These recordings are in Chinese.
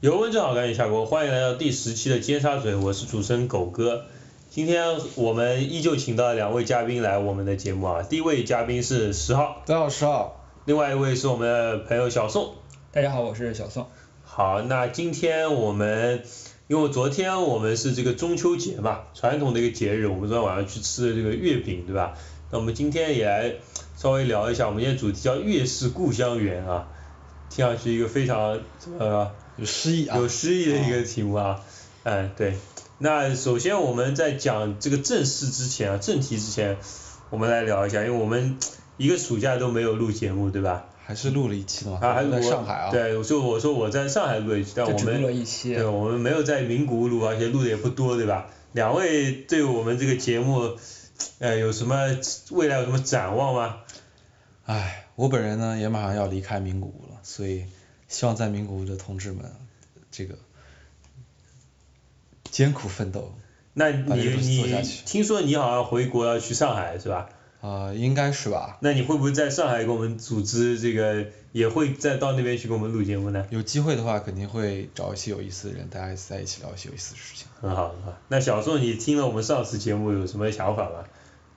油温正好赶紧下锅，欢迎来到第十期的尖沙咀，我是主持人狗哥。今天我们依旧请到两位嘉宾来我们的节目啊，第一位嘉宾是十号，大家好，十号。另外一位是我们的朋友小宋。大家好，我是小宋。好，那今天我们因为昨天我们是这个中秋节嘛，传统的一个节日，我们昨天晚上去吃的这个月饼，对吧？那我们今天也来稍微聊一下，我们今天主题叫月是故乡圆啊，听上去一个非常呃有诗意啊，有诗意的一个题目啊，哎对，那首先我们在讲这个正事之前啊，正题之前，我们来聊一下，因为我们一个暑假都没有录节目，对吧？还是录了一期的嘛，啊，还在上海啊。对，我说我说我在上海录一期，但我们对，我们没有在名古屋录，而且录的也不多，对吧？两位对我们这个节目，呃，有什么未来有什么展望吗？哎，我本人呢也马上要离开名古屋了，所以希望在名古屋的同志们，这个艰苦奋斗。那你你听说你好像回国要去上海是吧？啊，应该是吧。那你会不会在上海给我们组织这个，也会再到那边去给我们录节目呢？有机会的话，肯定会找一些有意思的人，大家在一起聊一些有意思的事情。很好很好。那小宋，你听了我们上次节目有什么想法吗？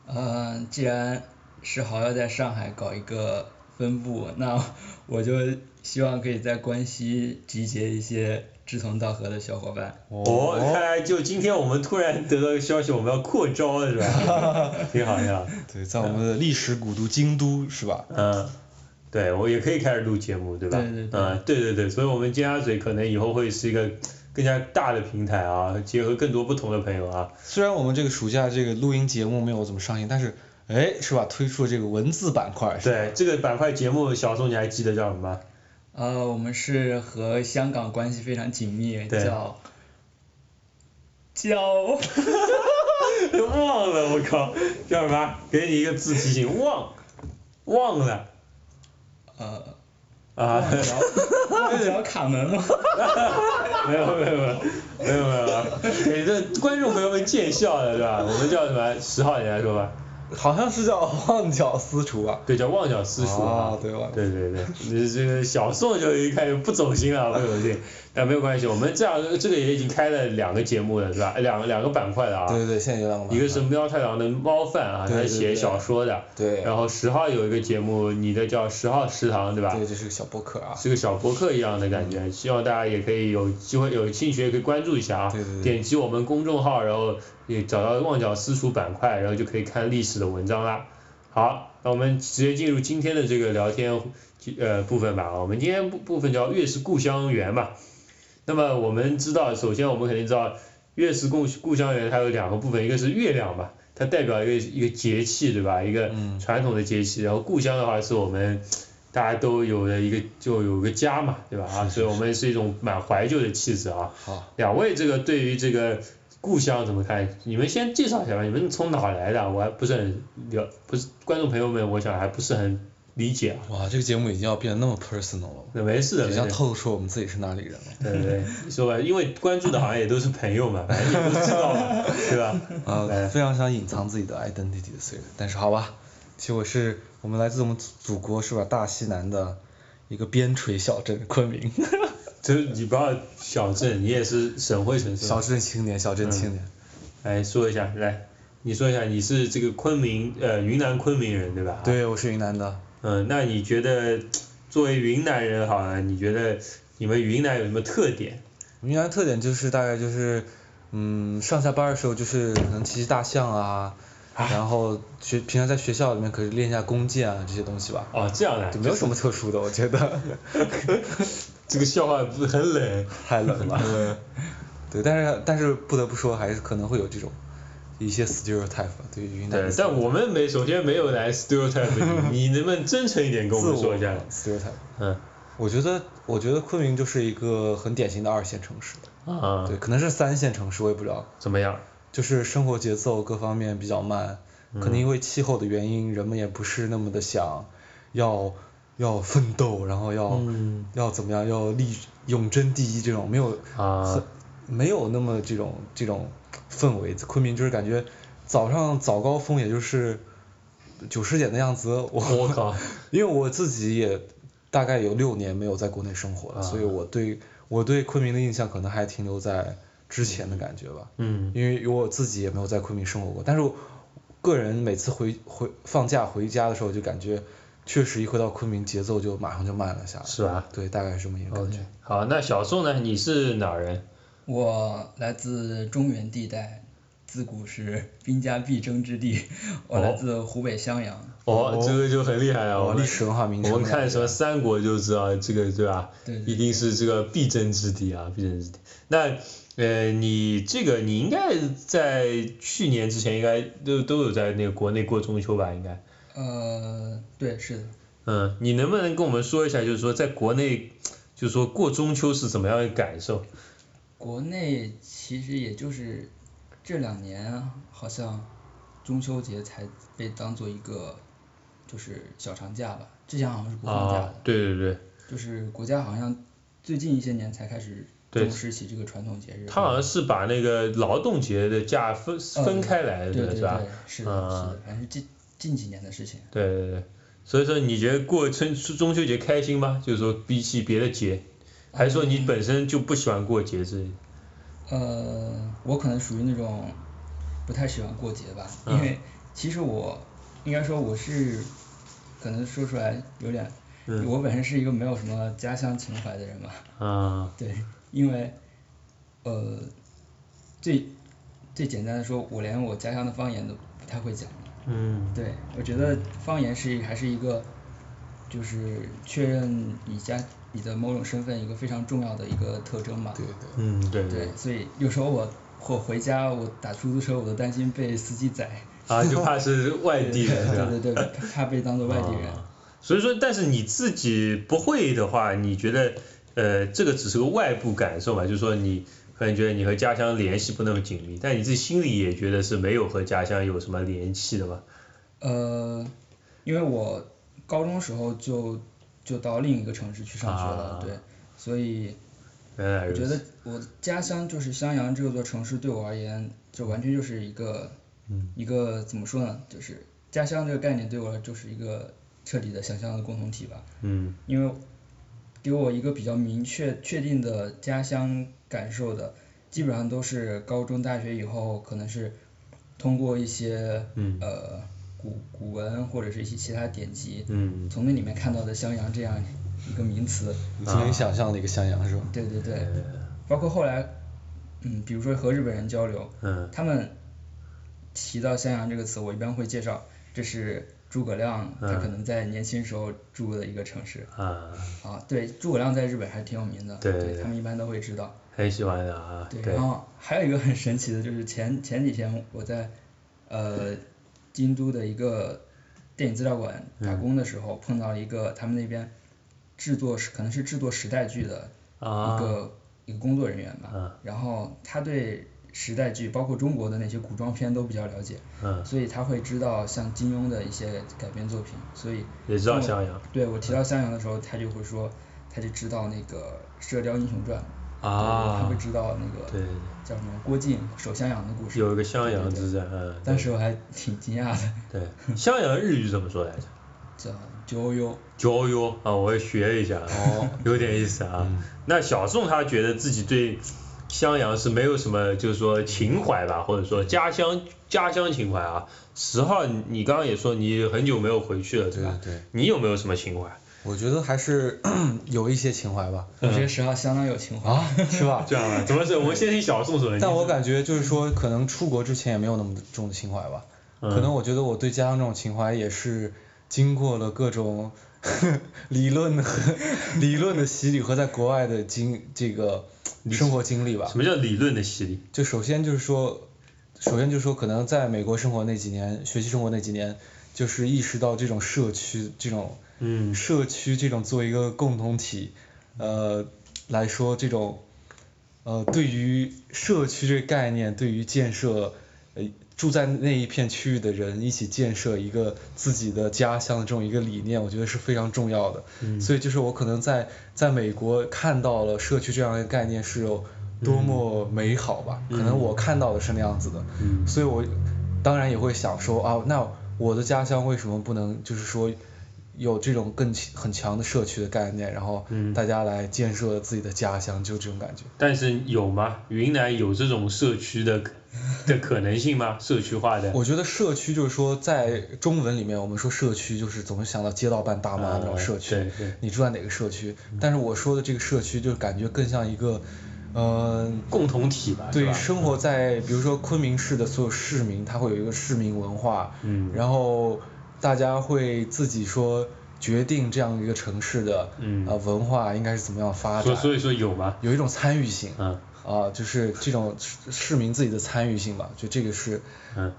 嗯，既然是好要在上海搞一个分布，那我就希望可以在关西集结一些。志同道合的小伙伴。哦，看来就今天我们突然得到个消息，我们要扩招了是吧？挺好呀。对，在我们的历史古都京都是吧？嗯。对，我也可以开始录节目，对吧？对对对。嗯，对对对，所以我们尖沙咀可能以后会是一个更加大的平台啊，结合更多不同的朋友啊。虽然我们这个暑假这个录音节目没有怎么上映，但是，哎，是吧？推出了这个文字板块。对，这个板块节目，小宋你还记得叫什么？呃，我们是和香港关系非常紧密，叫，叫，忘了我靠，叫什么？给你一个字提醒，忘，忘了。呃。啊。忘了卡门吗？没有没有没有没有没有没有，给这观众朋友们见笑了，对吧？我们叫什么？十号你来说吧。好像是叫旺角私厨啊，对，叫旺角私厨啊，对对对对，你这个小宋就一开始不走心了，不走心，但没有关系，我们这样这个也已经开了两个节目了，是吧？两两个板块的啊，对对对，现在有两个，一个是喵太郎的猫饭啊，他写小说的，对，然后十号有一个节目，你的叫十号食堂，对吧？对，这是个小博客啊，是个小博客一样的感觉，希望大家也可以有机会有兴趣也可以关注一下啊，对对对，点击我们公众号，然后也找到旺角私厨板块，然后就可以看历史的文章啦。好，那我们直接进入今天的这个聊天呃部分吧。我们今天部部分叫月是故乡圆嘛。那么我们知道，首先我们肯定知道月是故故乡圆，它有两个部分，一个是月亮嘛，它代表一个一个节气对吧？一个传统的节气。然后故乡的话是我们大家都有的一个就有个家嘛，对吧？啊，所以我们是一种蛮怀旧的气质啊。好。两位这个对于这个。故乡怎么看？你们先介绍一下吧。你们从哪来的？我还不是很了，不是观众朋友们，我想还不是很理解。哇，这个节目已经要变得那么 personal 了。那没事的，已经透露出我们自己是哪里人了。对对，说吧，因为关注的好像也都是朋友嘛，反正也都知道嘛，对吧？啊，非常想隐藏自己的 identity 的岁月，但是好吧，其实我是我们来自我们祖国是吧？大西南的一个边陲小镇昆明。就是你不要小镇，你也是省会城市。小镇青年，小镇青年。来说一下，来，你说一下，你是这个昆明呃云南昆明人对吧？对，我是云南的。嗯，那你觉得作为云南人好了，你觉得你们云南有什么特点？云南特点就是大概就是，嗯，上下班的时候就是可能骑骑大象啊，然后学平常在学校里面可以练一下弓箭啊这些东西吧。哦，这样的。就没有什么特殊的，我觉得。这个笑话不是很冷，太冷了。对，但是但是不得不说，还是可能会有这种一些 stereotype 对于云南。对，但我们没首先没有来 stereotype 你，你能不能真诚一点跟我们说一下？stereotype。嗯，我觉得我觉得昆明就是一个很典型的二线城市。啊。对，可能是三线城市，我也不知道。怎么样？就是生活节奏各方面比较慢，可能因为气候的原因，人们也不是那么的想要。要奋斗，然后要要怎么样？要立永争第一这种没有啊，没有那么这种这种氛围。昆明就是感觉早上早高峰也就是九十点的样子。我靠！因为我自己也大概有六年没有在国内生活了，所以我对我对昆明的印象可能还停留在之前的感觉吧，嗯因为我自己也没有在昆明生活过，但是我个人每次回回放假回家的时候就感觉，确实一回到昆明节奏就马上就慢了下来，是吧对，大概是这么一个感觉。好，那小宋呢？你是哪儿人？我来自中原地带，自古是 兵家必争之地。我来自湖北襄阳。哦，这个就很厉害啊！我哦，们历史文化名城。我们看什么三国就知道这个对吧？对对一定是这个必争之地啊，必争之地。那呃，你这个你应该在去年之前应该都都有在那个国内过中秋吧？应该。呃，对，是的。嗯，你能不能跟我们说一下，就是说在国内，就是说过中秋是怎么样的感受？国内其实也就是这两年啊，好像中秋节才被当做一个就是小长假吧，之前好像是不放假的。啊，对对对，就是国家好像最近一些年才开始重视起这个传统节日。他好像是把那个劳动节的假分分开来的，对对是吧对？，是是的，反正近近几年的事情。对对对，所以说你觉得过春中秋节开心吗？就是说比起别的节，还是说你本身就不喜欢过节之类？呃，我可能属于那种不太喜欢过节吧，嗯。因为其实我应该说我是，可能说出来有点，嗯。我本身是一个没有什么家乡情怀的人嘛，啊，对，因为呃最最简单的说，我连我家乡的方言都不太会讲，嗯。对，我觉得方言是还是一个，就是确认你家你的某种身份一个非常重要的一个特征嘛。对对。嗯，对对，所以有时候我我回家我打出租车我都担心被司机宰。啊，就怕是外地人？对对对，怕被当做外地人。啊所以说，但是你自己不会的话，你觉得呃这个只是个外部感受嘛？就是说你可能觉得你和家乡联系不那么紧密，但你自己心里也觉得是没有和家乡有什么联系的嘛？呃，因为我高中时候就就到另一个城市去上学了，啊对，所以。我觉得我的家乡就是襄阳这座城市对我而言，就完全就是一个，嗯一个怎么说呢？就是家乡这个概念对我来就是一个彻底的想象的共同体吧。嗯因为给我一个比较明确确定的家乡感受的，基本上都是高中、大学以后，可能是通过一些、嗯呃古古文或者是一些其他典籍，嗯从那里面看到的襄阳这样一个名词。你挺能想象的一个襄阳是吧？对对对，包括后来，嗯，比如说和日本人交流，嗯他们提到襄阳这个词，我一般会介绍，这是诸葛亮他嗯可能在年轻时候住过的一个城市。啊，啊，对，诸葛亮在日本还挺有名的，对对他们一般都会知道。很喜欢的啊，对，对然后还有一个很神奇的，就是前前几天我在呃京都的一个电影资料馆嗯打工的时候，碰到了一个他们那边制作是可能是制作时代剧的一啊个、一个工作人员吧，嗯。然后他对时代剧，包括中国的那些古装片都比较了解，嗯，所以他会知道像金庸的一些改编作品，所以也知道当我襄阳。对我提到襄阳的时候，他就会说，他就知道那个《射雕英雄传》，他啊会，知道那个对，叫什么郭靖守襄阳的故事。有一个襄阳之战，嗯，当时我还挺惊讶的，对，襄阳日语怎么说来着？叫九幽。交友啊，我也学一下，哦，有点意思啊。那小宋他觉得自己对襄阳是没有什么，就是说情怀吧，或者说家乡家乡情怀啊。十号，你你刚刚也说你很久没有回去了，对吧？对对你有没有什么情怀？我觉得还是 有一些情怀吧。我觉得十号相当有情怀。啊，是吧？这样啊？怎么是？我们先听小宋说的。但我感觉就是说，可能出国之前也没有那么重的情怀吧。可能我觉得我对家乡这种情怀也是经过了各种 理论和理论的洗礼和在国外的经这个生活经历吧什。么叫理论的洗礼？就首先就是说，首先就是说，可能在美国生活那几年，学习生活那几年，就是意识到这种社区这种嗯社区这种作为一个共同体，呃来说，这种呃对于社区这个概念，对于建设呃住在那一片区域的人一起建设一个自己的家乡的这种一个理念，我觉得是非常重要的。嗯所以就是我可能在在美国看到了社区这样一个概念是有多么美好吧，可能我看到的是那样子的。嗯所以我当然也会想说啊，那我的家乡为什么不能就是说有这种更很强的社区的概念，然后大家来建设自己的家乡，就这种感觉。但是有吗？云南有这种社区的的可能性吗？社区化的？我觉得社区就是说，在中文里面，我们说社区就是总是想到街道办大妈那种社区。对对。你住在哪个社区？但是我说的这个社区，就感觉更像一个，嗯，共同体吧。对，生活在比如说昆明市的所有市民，他会有一个市民文化。嗯。然后。大家会自己说决定这样一个城市的呃文化应该是怎么样发展，所以说有吗？有一种参与性，啊，就是这种市民自己的参与性吧，就这个是，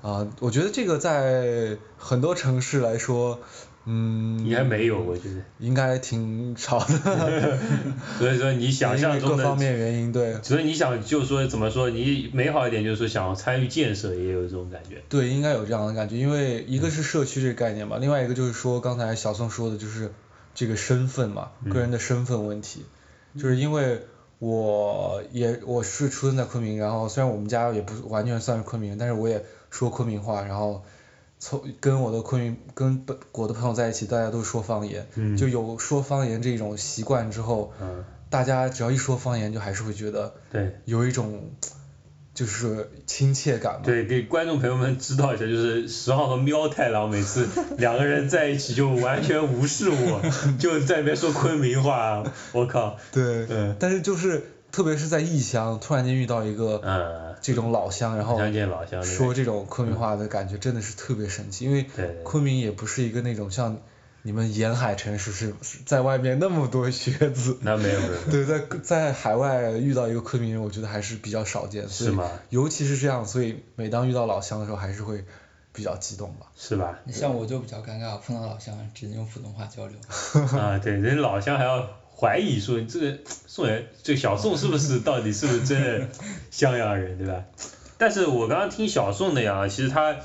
啊，我觉得这个在很多城市来说。嗯，应该没有，我觉得。应该挺少的。所以说你想象中的。各方面原因对。所以你想就是说怎么说你美好一点就是说想参与建设也有这种感觉。对，应该有这样的感觉，因为一个是社区这个概念嘛，另外一个就是说刚才小宋说的就是这个身份嘛，个人的身份问题，就是因为我也我是出生在昆明，然后虽然我们家也不完全算是昆明，但是我也说昆明话，然后。从跟我的昆明跟本我的朋友在一起，大家都说方言，就有说方言这种习惯之后，大家只要一说方言，就还是会觉得有一种就是亲切感嘛。对，给观众朋友们知道一下，就是十号和喵太郎每次 两个人在一起就完全无视我，就在那边说昆明话，我靠。对。嗯。但是就是。特别是在异乡，突然间遇到一个这种老乡，然后说这种昆明话的感觉真的是特别神奇，因为昆明也不是一个那种像你们沿海城市是在外面那么多学子，那没有没有。对，在在海外遇到一个昆明人，我觉得还是比较少见，是吗？尤其是这样，所以每当遇到老乡的时候，还是会比较激动吧。是吧？像我就比较尴尬，碰到老乡只能用普通话交流。啊，对，人老乡还要。怀疑说这个宋人，这小宋是不是到底是不是真的襄阳人，对吧？但是我刚刚听小宋的呀，其实他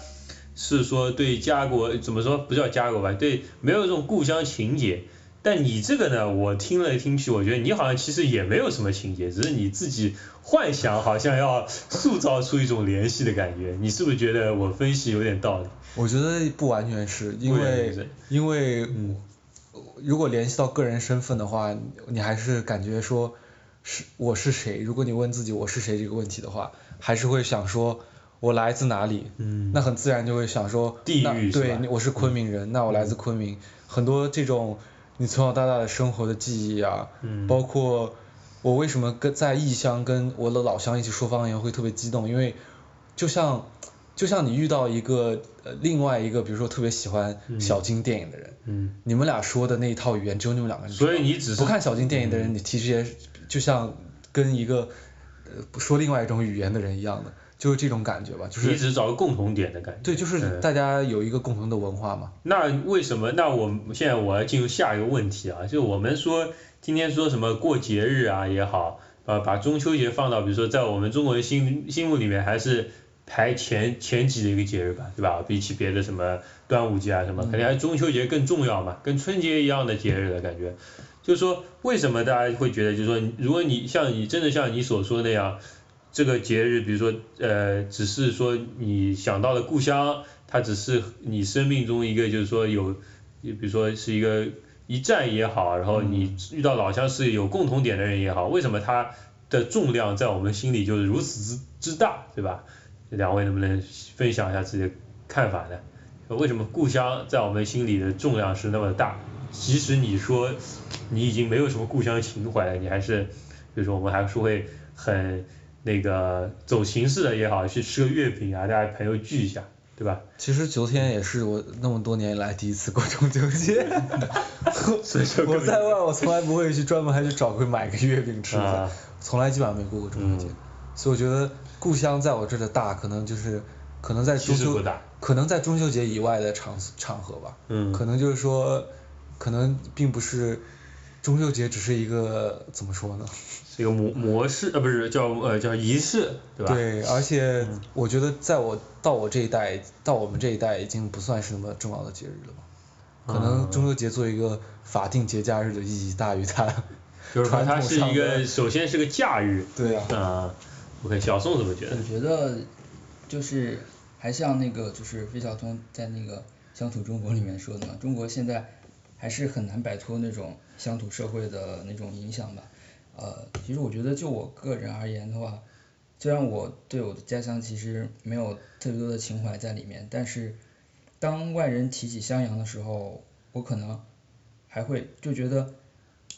是说对家国怎么说不叫家国吧，对没有这种故乡情节。但你这个呢，我听了听去，我觉得你好像其实也没有什么情节，只是你自己幻想，好像要塑造出一种联系的感觉。你是不是觉得我分析有点道理？我觉得不完全是因为因为嗯。如果联系到个人身份的话，你还是感觉说，是我是谁？如果你问自己我是谁这个问题的话，还是会想说，我来自哪里？嗯，那很自然就会想说，地域对，我是昆明人，那我来自昆明。很多这种你从小到大的生活的记忆啊，嗯，包括我为什么跟在异乡跟我的老乡一起说方言会特别激动，因为就像。就像你遇到一个呃另外一个，比如说特别喜欢小金电影的人，嗯，你们俩说的那一套语言只有你们两个人。所以你只是不看小金电影的人，你提这些，就像跟一个呃说另外一种语言的人一样的，就是这种感觉吧，就是。你只是找个共同点的感觉。对，就是大家有一个共同的文化嘛。那为什么？那我现在我要进入下一个问题啊，就我们说今天说什么过节日啊也好，呃，把中秋节放到比如说在我们中国人心心目里面还是。排前前几的一个节日吧，对吧？比起别的什么端午节啊什么，肯定还是中秋节更重要嘛，跟春节一样的节日的感觉。就是说，为什么大家会觉得，就是说，如果你像你真的像你所说那样，这个节日，比如说呃，只是说你想到的故乡，它只是你生命中一个就是说有，比如说是一个一站也好，然后你遇到老乡是有共同点的人也好，为什么它的重量在我们心里就是如此之之大，对吧？两位能不能分享一下自己的看法呢？为什么故乡在我们心里的重量是那么大？即使你说你已经没有什么故乡情怀了，你还是，就是说我们还是会很那个走形式的也好，去吃个月饼啊，大家朋友聚一下，对吧？其实昨天也是我那么多年来第一次过中秋节，我在外我从来不会去专门还去找个买个月饼吃的，从来基本上没过过中秋节，所以我觉得。故乡在我这的大，可能就是可能在中秋，可能在中秋节以外的场场合吧。嗯。可能就是说，可能并不是中秋节，只是一个怎么说呢？是一个模模式，呃，不是叫呃叫仪式，对吧？对，而且我觉得在我到我这一代，到我们这一代已经不算是那么重要的节日了吧？可能中秋节作为一个法定节假日的意义大于它。就是说它是一个，首先是个假日。对啊。啊。OK，小宋怎么觉得？我觉得就是还像那个就是费孝通在那个乡土中国里面说的嘛，中国现在还是很难摆脱那种乡土社会的那种影响吧。呃，其实我觉得就我个人而言的话，虽然我对我的家乡其实没有特别多的情怀在里面，但是当外人提起襄阳的时候，我可能还会就觉得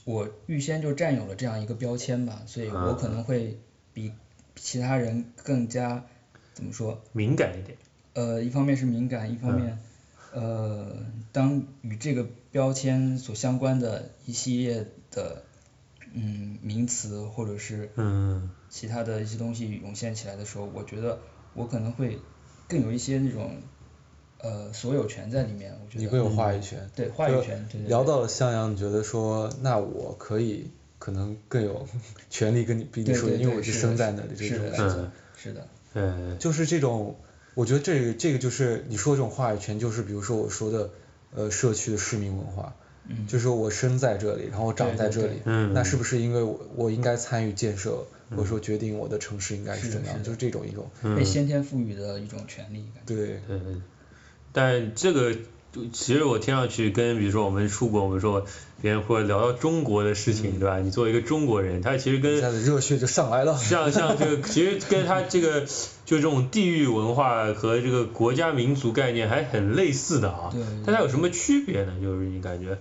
我预先就占有了这样一个标签吧，所以我可能会比其他人更加怎么说？敏感一点。呃，一方面是敏感，一方面，呃，当与这个标签所相关的一系列的嗯名词或者是其他的一些东西涌现起来的时候，我觉得我可能会更有一些那种呃所有权在里面。我觉得你会有话语权。对话语权。聊到了襄阳，你觉得说那我可以可能更有 权利跟你比你说，因为我是生在那里这种感觉。是的。嗯。就是这种。我觉得这个这个就是你说这种话语权，就是比如说我说的，呃，社区的市民文化，就是我生在这里，然后长在这里，那是不是因为我我应该参与建设，或者说决定我的城市应该是怎样，就是这种一种被先天赋予的一种权利。对。对。但这个。其实我听上去跟比如说我们出国，我们说别人会聊到中国的事情，对吧？你作为一个中国人，他其实跟热血就上来了。像像这个，其实跟他这个就这种地域文化和这个国家民族概念还很类似的啊。对。但它有什么区别呢？就是你感觉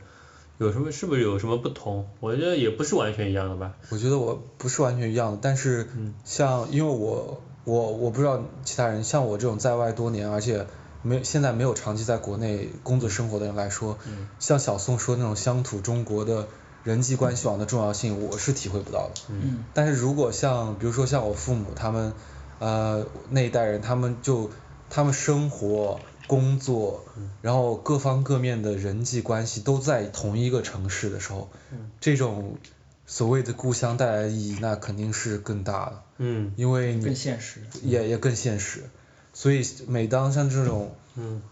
有什么是不是有什么不同？我觉得也不是完全一样的吧。我觉得我不是完全一样的，但是像因为我我我不知道其他人，像我这种在外多年，而且。没，现在没有长期在国内工作生活的人来说，像小宋说那种乡土中国的人际关系网的重要性，我是体会不到的。嗯。但是如果像，比如说像我父母他们，呃，那一代人，他们就他们生活、工作，然后各方各面的人际关系都在同一个城市的时候，这种所谓的故乡带来的意义，那肯定是更大的。嗯。因为你。更现实。也也更现实。所以每当像这种，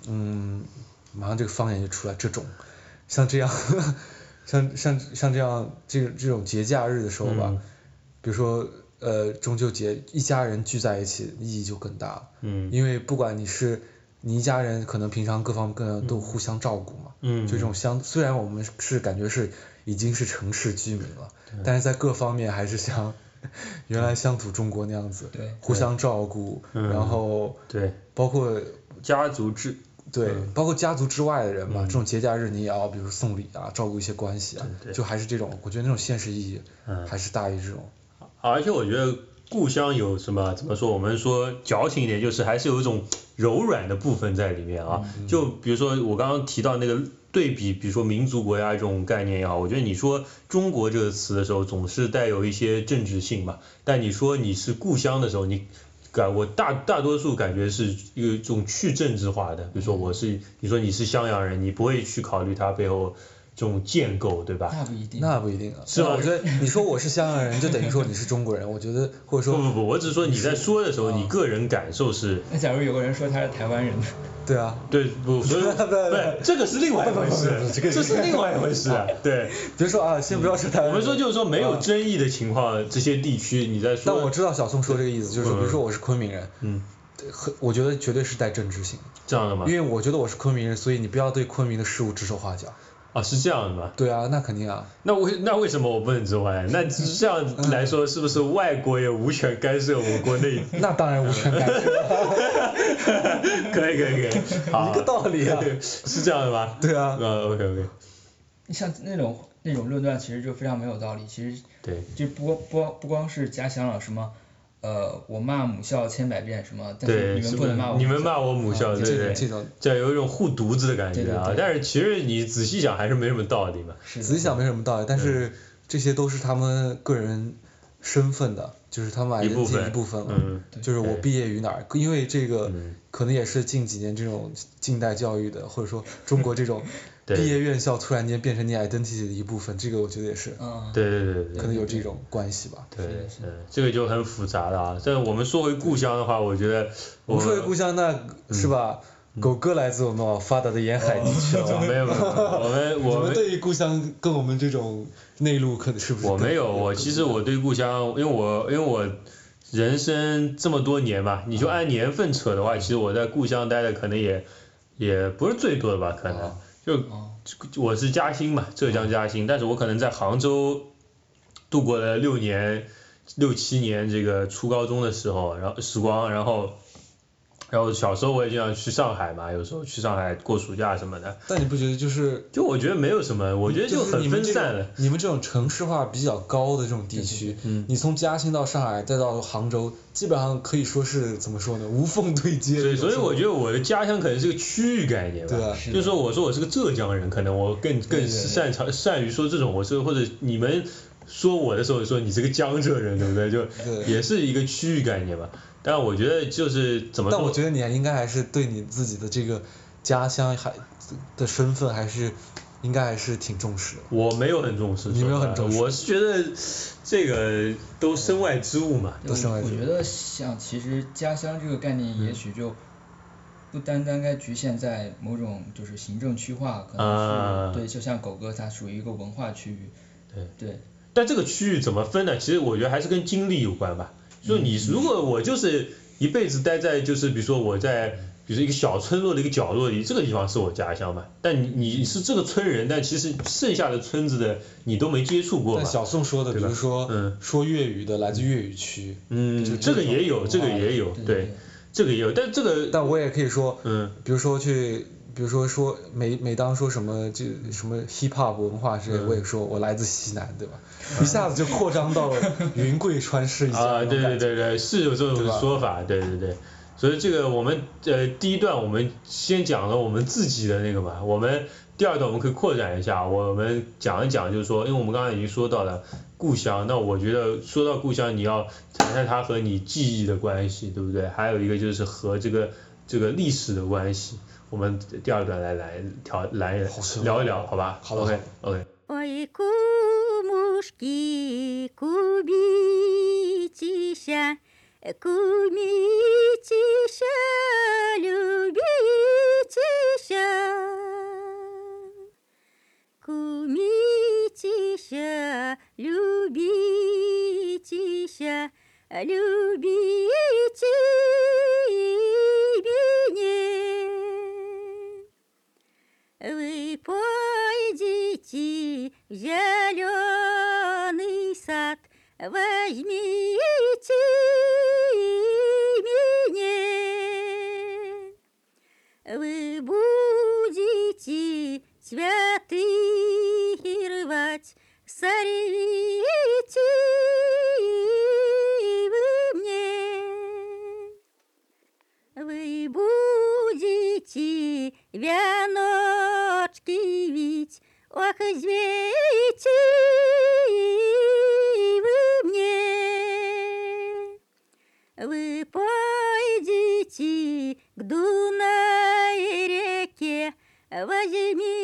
嗯，马上这个方言就出来，这种，像这样，像像像这样这这种节假日的时候吧，比如说呃中秋节，一家人聚在一起意义就更大，嗯，因为不管你是你一家人，可能平常各方各都互相照顾嘛，嗯，就这种相虽然我们是感觉是已经是城市居民了，但是在各方面还是像。原来乡土中国那样子，互相照顾，然后，对，包括家族制，对，包括家族之外的人嘛，这种节假日你也要，比如送礼啊，照顾一些关系啊，就还是这种，我觉得那种现实意义还是大于这种。而且我觉得故乡有什么怎么说？我们说矫情一点，就是还是有一种柔软的部分在里面啊。就比如说我刚刚提到那个。对比，比如说民族国家这种概念也好，我觉得你说中国这个词的时候，总是带有一些政治性嘛。但你说你是故乡的时候，你感我大大多数感觉是一种去政治化的。比如说我是，你说你是襄阳人，你不会去考虑他背后。这种建构对吧？那不一定。那不一定啊。是吧？我觉得你说我是襄阳人，就等于说你是中国人。我觉得或者说。不不不，我只是说你在说的时候，你个人感受是。那假如有个人说他是台湾人。对啊。对不？所以不这个是另外一回事，这是另外一回事。对。比如说啊，先不要说台湾。我们说就是说没有争议的情况，这些地区你在说。但我知道小宋说这个意思，就是比如说我是昆明人。嗯。很，我觉得绝对是带政治性。这样的吗？因为我觉得我是昆明人，所以你不要对昆明的事物指手画脚。啊，是这样的吗？对啊，那肯定啊。那为那为什么我不能之外？那这样来说，是不是外国也无权干涉我国内？那当然无权干涉。可以可以可以，一个道理啊。是这样的吗？对啊。呃，OK OK。像那种那种论断，其实就非常没有道理。其实。对。就不不不光是家乡了，什么。呃，我骂母校千百遍什么，但是你们不能骂我。你们骂我母校，对对对，这有一种护犊子的感觉啊。但是其实你仔细想还是没什么道理嘛。仔细想没什么道理，但是这些都是他们个人身份的，就是他们一部分一部分了。就是我毕业于哪儿，因为这个可能也是近几年这种近代教育的，或者说中国这种。毕业院校突然间变成你 identity 的一部分，这个我觉得也是，对对对可能有这种关系吧。对，是，这个就很复杂了啊。但我们说回故乡的话，我觉得，我们说回故乡，那是吧？狗哥来自我们发达的沿海地区了。没有没有，我们我们对于故乡跟我们这种内陆可能是不是？我没有，我其实我对故乡，因为我因为我人生这么多年吧，你就按年份扯的话，其实我在故乡待的可能也也不是最多的吧，可能。就我是嘉兴嘛，浙江嘉兴，但是我可能在杭州度过了六年、六七年这个初高中的时候，然后时光，然后。然后小时候我也经常去上海嘛，有时候去上海过暑假什么的。但你不觉得就是？就我觉得没有什么，我觉得就很分散了。你们这种城市化比较高的这种地区，你从嘉兴到上海再到杭州，基本上可以说是怎么说呢？无缝对接。对，所以我觉得我的家乡可能是个区域概念吧。对啊。就是说，我说我是个浙江人，可能我更更擅长善于说这种，我是或者你们说我的时候说你是个江浙人，对不对？就也是一个区域概念吧。但我觉得就是怎么？但我觉得你应该还是对你自己的这个家乡还的身份还是应该还是挺重视的。我没有很重视，你没有很重视。我是觉得这个都身外之物嘛，都身外之物。我觉得像其实家乡这个概念，也许就不单单该局限在某种就是行政区划，可能是对，就像狗哥它属于一个文化区域。对。对。但这个区域怎么分呢？其实我觉得还是跟经历有关吧。就你如果我就是一辈子待在就是比如说我在比如说一个小村落的一个角落里，这个地方是我家乡嘛。但你你是这个村人，但其实剩下的村子的你都没接触过嘛。小宋说的，比如说说粤语的来自粤语区，嗯，这个也有，这个也有，对，这个也有，但这个但我也可以说，嗯，比如说去。比如说说每每当说什么就什么 hip hop 文化之类，我也说我来自西南，对吧？一下子就扩张到了云贵川市一下。啊，对对对对，是有这种说法，对对对。所以这个我们呃第一段我们先讲了我们自己的那个嘛，我们第二段我们可以扩展一下，我们讲一讲就是说，因为我们刚刚已经说到了故乡，那我觉得说到故乡，你要谈谈它和你记忆的关系，对不对？还有一个就是和这个这个历史的关系。我们第二段来来调来聊一聊，好吧？好，OK OK。В зеленый сад, возьмите меня. Вы будете цветы рвать, сорвите ох, извейте вы мне. Вы пойдите к Дунай реке, возьмите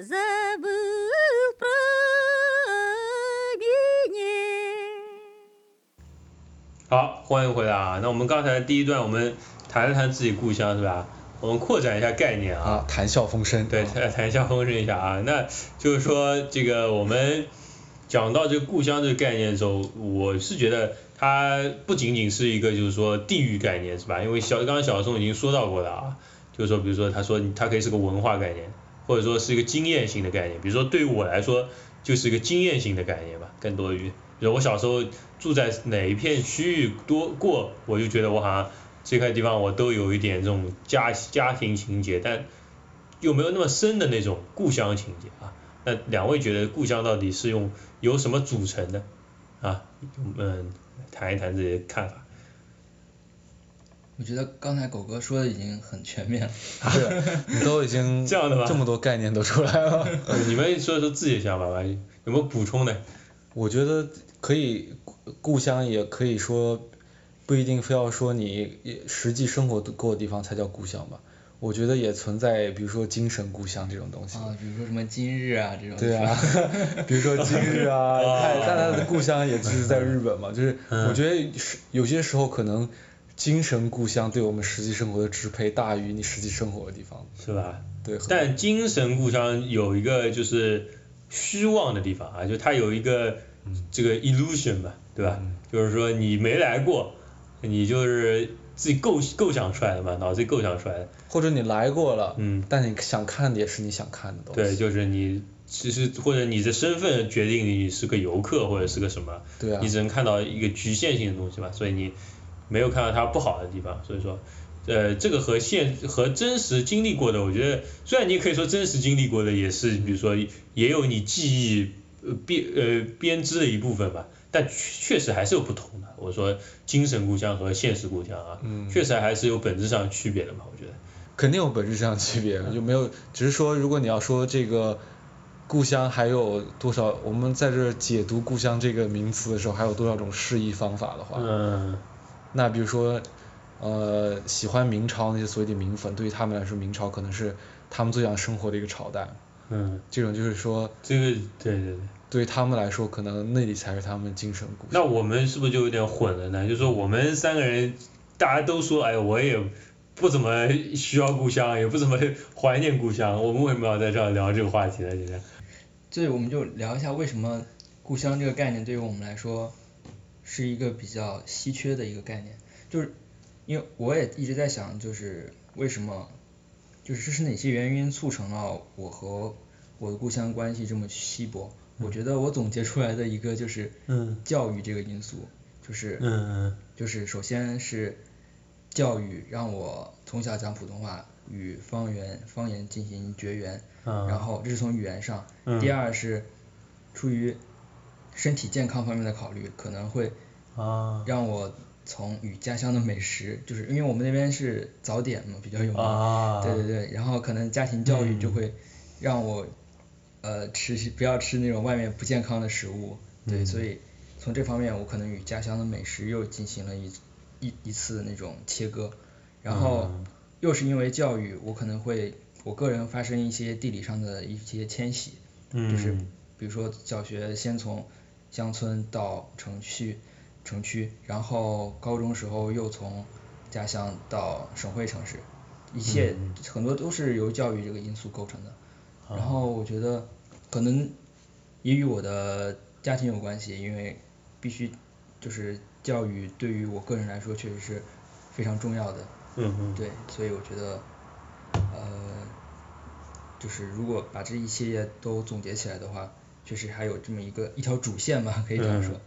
забыл про меня。好，欢迎回来啊！那我们刚才第一段我们谈了谈自己故乡是吧？我们扩展一下概念啊，谈笑风生。对，谈谈笑风生一下啊。那就是说这个我们讲到这个故乡这个概念的时候，我是觉得它不仅仅是一个就是说地域概念是吧？因为小刚刚小宋已经说到过了啊，就是说比如说他说它可以是个文化概念。 或者说是一个经验性的概念，比如说对于我来说就是一个经验性的概念吧，更多于，比如我小时候住在哪一片区域多过，我就觉得我好像这块地方我都有一点这种家家庭情节，但又没有那么深的那种故乡情节啊。那两位觉得故乡到底是用由什么组成的啊？嗯，谈一谈这些看法。我觉得刚才狗哥说的已经很全面了。对，你都已经这样的吗这么多概念都出来了。呃你们说说自己的想法吧，有没有补充的？我觉得可以，故故乡也可以说，不一定非要说你实际生活过的地方才叫故乡吧。我觉得也存在，比如说精神故乡这种东西。啊，比如说什么今日啊这种。对啊，比如说今日啊，他但他的故乡也就是在日本嘛，就是我觉得是有些时候可能精神故乡对我们实际生活的支配大于你实际生活的地方。是吧？对。但精神故乡有一个就是虚妄的地方啊，就它有一个这个 illusion 吧，对吧？就是说你没来过，你就是自己构构想出来的嘛，脑子里构想出来的。或者你来过了，嗯但你想看的也是你想看的东西。对，就是你其实或者你的身份决定你是个游客或者是个什么，对啊你只能看到一个局限性的东西嘛，所以你没有看到它不好的地方，所以说。呃，这个和现和真实经历过的，我觉得虽然你可以说真实经历过的也是，比如说也有你记忆呃编呃编织的一部分吧，但确确实还是有不同的。我说精神故乡和现实故乡啊，嗯确实还是有本质上区别的嘛，我觉得。肯定有本质上的区别，就没有，只是说如果你要说这个故乡还有多少，我们在这儿解读故乡这个名词的时候，还有多少种释义方法的话，嗯那比如说，呃，喜欢明朝那些所谓的明粉，对于他们来说，明朝可能是他们最想生活的一个朝代，嗯，这种就是说，这个对对对。对于他们来说，可能那里才是他们精神故乡。那我们是不是就有点混了呢？就是说我们三个人，大家都说，哎，我也不怎么需要故乡，也不怎么怀念故乡，我们为什么要在这儿聊这个话题呢？现在？这我们就聊一下为什么故乡这个概念对于我们来说是一个比较稀缺的一个概念，就是因为我也一直在想，就是为什么，就是这是哪些原因促成了我和我的故乡关系这么稀薄？我觉得我总结出来的一个就是嗯。教育这个因素，就是嗯就是首先是教育让我从小讲普通话，与方言方言进行绝缘，嗯然后这是从语言上，嗯。第二是出于身体健康方面的考虑，可能会啊。让我从与家乡的美食，就是因为我们那边是早点嘛比较有名，啊。对对对，然后可能家庭教育就嗯。会让我呃吃不要吃那种外面不健康的食物，对，嗯所以从这方面我可能与家乡的美食又进行了一一一次那种切割，然后嗯。又是因为教育，我可能会我个人发生一些地理上的一些迁徙，就是嗯比如说小学先从乡村到城区，城区，然后高中时候又从家乡到省会城市，一切嗯很多都是由教育这个因素构成的。啊然后我觉得可能也与我的家庭有关系，因为必须就是教育对于我个人来说确实是非常重要的。嗯嗯对，所以我觉得，呃，就是如果把这一系列都总结起来的话，确实还有这么一个一条主线吧，可以这样说，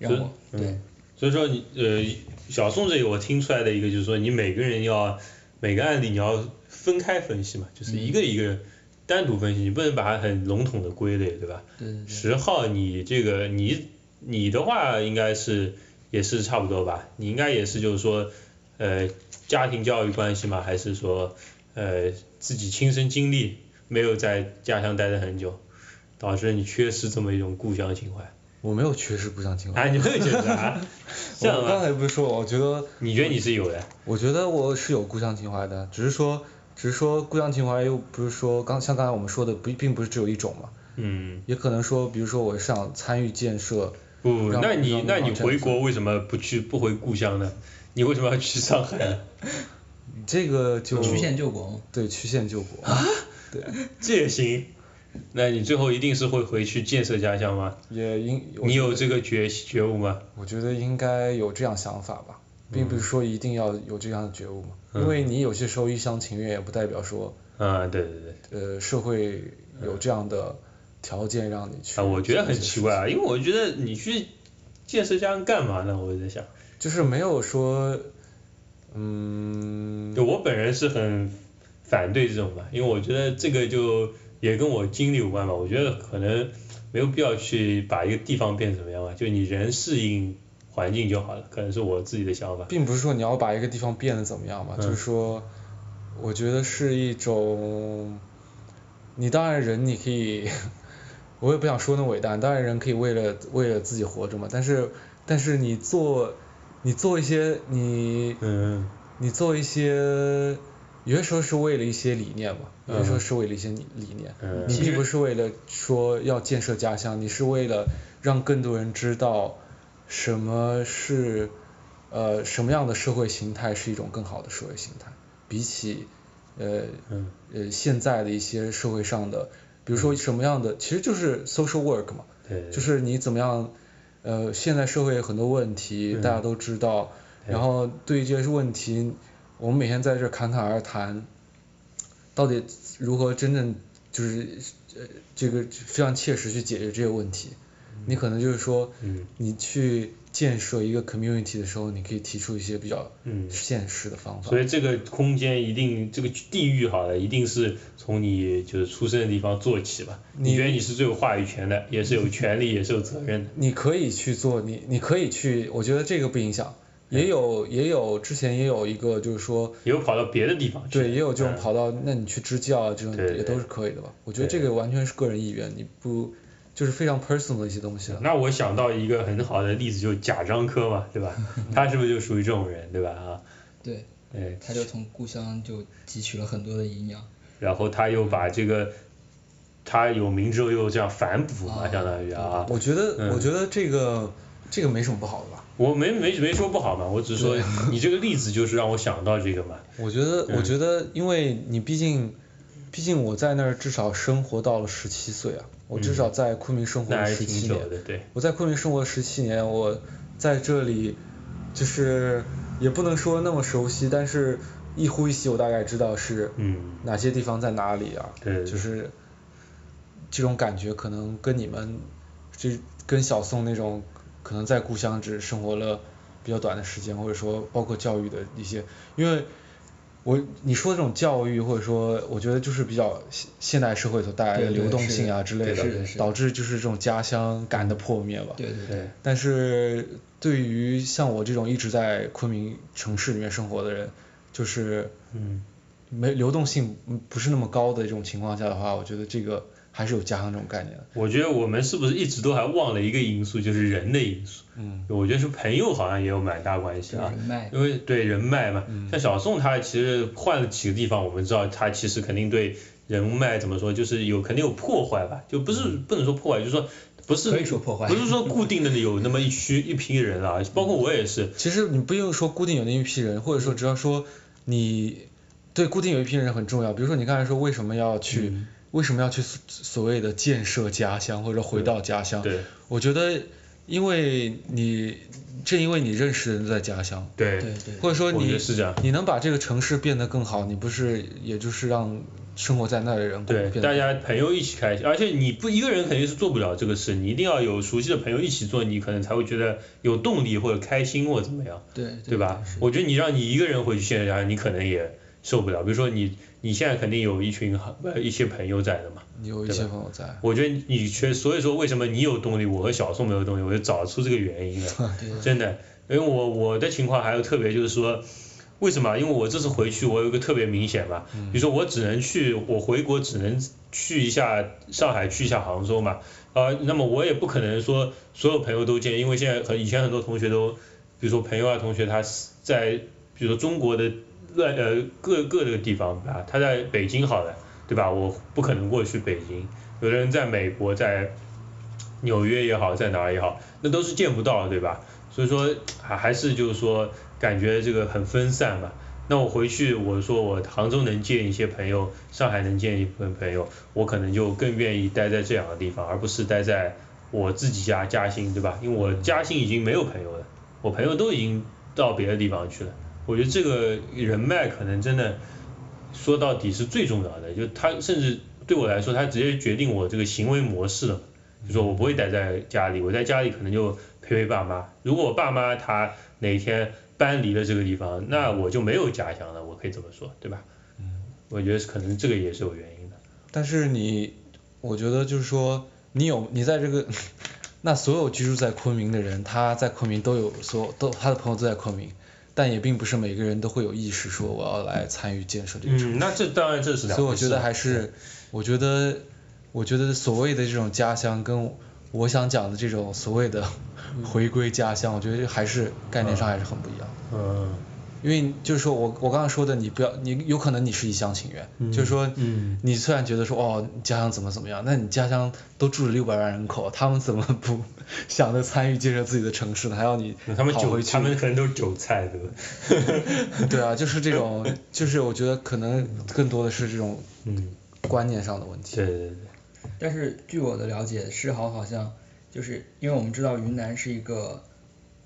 嗯所以让我对嗯所以说你呃小宋这个我听出来的一个就是说你每个人要每个案例你要分开分析嘛，就是一个一个单独分析，你不能把它很笼统的归类，对吧？对对对，十号你这个你你的话应该是也是差不多吧？你应该也是就是说呃家庭教育关系嘛？还是说呃自己亲身经历没有在家乡待的很久，导致你缺失这么一种故乡情怀？我没有缺失故乡情怀。哎，你会觉得啊？这样我刚？才不是说，我觉得你觉得你是有的？我觉得我是有故乡情怀的，只是说，只是说故乡情怀又不是说刚像刚才我们说的，不并不是只有一种嘛，嗯，也可能说，比如说我是想参与建设，不，让那你那你回国为什么不去不回故乡呢？你为什么要去上海呢？这个就曲线救国嘛，对曲线救国，啊 对，这也行？那你最后一定是会回去建设家乡吗？也应你有这个觉觉悟吗？我觉得应该有这样想法吧，并不是说一定要有这样的觉悟嘛，嗯因为你有些时候一厢情愿，也不代表说，啊，对对对。呃，社会有这样的条件让你去。啊，我觉得很奇怪啊，因为我觉得你去建设家乡干嘛呢？我在想，就是没有说，嗯，就我本人是很反对这种吧，因为我觉得这个就也跟我经历有关吧。我觉得可能没有必要去把一个地方变成怎么样吧，就你人适应环境就好了，可能是我自己的想法。并不是说你要把一个地方变得怎么样嘛，嗯就是说，我觉得是一种，你当然人你可以，我也不想说那么伟大，当然人可以为了为了自己活着嘛，但是但是你做你做一些你嗯你做一些，有些时候是为了一些理念嘛，有些时候嗯。是为了一些理理念，嗯。你并不是为了说要建设家乡，你是为了让更多人知道什么是呃什么样的社会形态是一种更好的社会形态，比起呃嗯。呃现在的一些社会上的，比如说什么样的，其实就是 social work 嘛，就是你怎么样，呃，现在社会有很多问题，嗯。大家都知道，对。然后对于这些问题，我们每天在这侃侃而谈，到底如何真正就是呃这个非常切实去解决这些问题，你可能就是说，嗯你去建设一个 community 的时候，你可以提出一些比较嗯现实的方法所。以这个空间一定，这个地域好了，一定是从你就是出生的地方做起吧。你你觉得你是最有话语权的，也是有权利，也是有责任的。你可以去做，你你可以去，我觉得这个不影响。也有也有之前也有一个就是说，也有跑到别的地方去。对，也有这种嗯跑到，那你去支教啊，这种也都是可以的吧？我觉得这个完全是个人意愿，你不就是非常 personal 的一些东西了。那我想到一个很好的例子，就是贾樟柯嘛，对吧？他是不是就属于这种人，对吧？啊，对，对，他就从故乡就汲取了很多的营养。然后他又把这个，他有名之后又这样反哺嘛，啊相当于啊。我觉得，嗯我觉得这个这个没什么不好的吧？我没没没说不好嘛，我只是说你这个例子就是让我想到这个嘛。我觉得，嗯我觉得，因为你毕竟，毕竟我在那儿至少生活到了十七岁啊，我至少在昆明生活了十七年。对。我在昆明生活十七年，我在这里就是也不能说那么熟悉，但是一呼一吸我大概知道是嗯，哪些地方在哪里啊，对就是这种感觉可能跟你们这跟小宋那种可能在故乡只生活了比较短的时间，或者说包括教育的一些，因为。我你说这种教育，或者说，我觉得就是比较现现代社会所带来的流动性啊之类的，导致就是这种家乡感的破灭吧。对对对，对，但是对于像我这种一直在昆明城市里面生活的人，就是嗯，没流动性嗯不是那么高的这种情况下的话，我觉得这个还是有家乡这种概念的。我觉得我们是不是一直都还忘了一个因素，就是人的因素。嗯，我觉得是朋友好像也有蛮大关系啊。因为对人脉嘛，嗯像小宋他其实换了几个地方，我们知道他其实肯定对人脉怎么说，就是有肯定有破坏吧，就不是不能说破坏，就是说不是可以说破坏不是说固定的有那么一区一批人啊，包括我也是，其实你不用说固定有那一批人，或者说只要说你对固定有一批人很重要。比如说你刚才说为什么要去、嗯为什么要去所所谓的建设家乡或者回到家乡？对我觉得因为你正因为你认识的人在家乡，对对对。或者说你得是这样。你能把这个城市变得更好，你不是也就是让生活在那的人对，大家朋友一起开心，而且你不一个人肯定是做不了这个事，你一定要有熟悉的朋友一起做，你可能才会觉得有动力或者开心或者怎么样，对对吧？我觉得你让你一个人回去现在家，你可能也受不了。比如说你你现在肯定有一群呃一些朋友在的嘛，你有一些朋友在。我觉得你缺，所以说为什么你有动力，我和小宋没有动力，我就找出这个原因了。真的，因为我我的情况还有特别就是说，为什么？因为我这次回去，我有一个特别明显嘛，比如说我只能去，我回国只能去一下上海，去一下杭州嘛，呃，那么我也不可能说所有朋友都见，因为现在很以前很多同学都，比如说朋友啊同学他是在，比如说中国的乱呃各各个地方啊，他在北京好了，对吧？我不可能过去北京，有的人在美国在。纽约也好，在哪儿也好，那都是见不到，对吧？所以说还还是就是说感觉这个很分散吧。那我回去我说我杭州能见一些朋友，上海能见一部分朋友，我可能就更愿意待在这两个地方，而不是待在我自己家嘉兴，对吧？因为我嘉兴已经没有朋友了，我朋友都已经到别的地方去了。我觉得这个人脉可能真的说到底是最重要的，就他甚至对我来说，他直接决定我这个行为模式了。就说我不会待在家里，我在家里可能就陪陪爸妈。如果我爸妈他哪天搬离了这个地方，那我就没有家乡了，我可以这么说，对吧？嗯，我觉得可能这个也是有原因的。但是你，我觉得就是说，你有你在这个，那所有居住在昆明的人，他在昆明都有所有都他的朋友都在昆明，但也并不是每个人都会有意识说我要来参与建设这个城市。嗯，那这当然这是两所以我觉得还啊是，我觉得，我觉得所谓的这种家乡，跟我想讲的这种所谓的回归家乡，我觉得还是概念上还是很不一样。嗯因为就是说我我刚刚说的，你不要，你有可能你是一厢情愿，就是说，嗯你虽然觉得说哦，家乡怎么怎么样，那你家乡都住了六百万人口，他们怎么不 想着参与建设自己的城市呢？还要你他们韭跑回去？他们可能都是韭菜，对吧？对啊，就是这种，就是我觉得可能更多的是这种嗯，观念上的问题。对对对，但是据我的了解，世豪好像就是因为我们知道云南是一个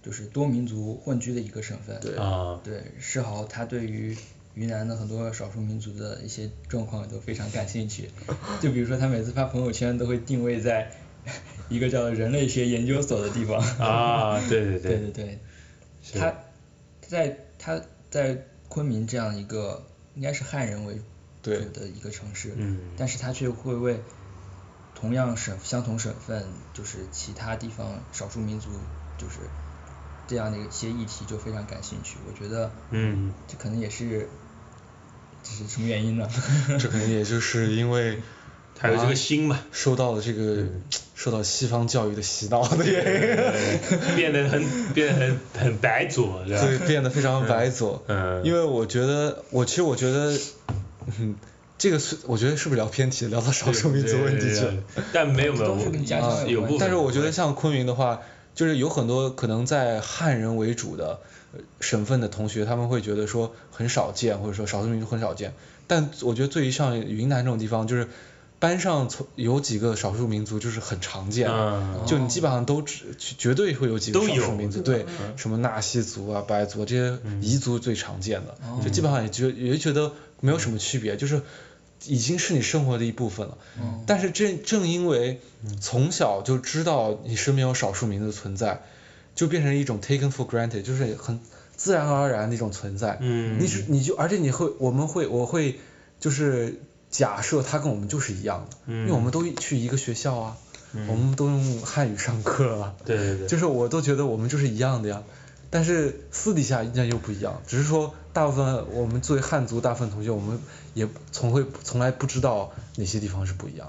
就是多民族混居的一个省份，对啊，对，世豪他对于云南的很多少数民族的一些状况都非常感兴趣，就比如说他每次发朋友圈都会定位在 一个叫人类学研究所的地方，啊，对对。对对对，对他在他在昆明这样一个应该是汉人为主对的一个城市，嗯但是他却会为同样省相同省份就是其他地方少数民族就是这样的一些议题就非常感兴趣，我觉得嗯这可能也是这是什么原因呢？这可能也就是因为 还有这个心嘛，受到了这个嗯 受到西方教育的洗脑的原因，变得很变得很很白左，对吧？所以变得非常白左。嗯因为我觉得，我其实我觉得，嗯，这个是我觉得是不是聊偏题，聊到少数民族问题去了？但没有没有，但是我觉得像昆明的话，就是有很多可能在汉人为主的呃省份的同学，他们会觉得说很少见，或者说少数民族很少见。但我觉得对于像云南这种地方，就是班上从有几个少数民族就是很常见，嗯就你基本上都只绝对会有几个少数民族，对对，什么纳西族啊、白族啊这些彝族最常见的，哦。就基本上也觉也觉得没有什么区别，就是已经是你生活的一部分了。嗯但是正正因为从小就知道你身边有少数民族的存在，就变成一种 taken for granted，就是很自然而然的一种存在。嗯你是你就而且你会我们会我会就是假设他跟我们就是一样的，因为我们都去一个学校啊，我们都用汉语上课啊，对对对，就是我都觉得我们就是一样的呀。但是私底下那又不一样，只是说大部分我们作为汉族大部分同学，我们也从会从来不知道哪些地方是不一样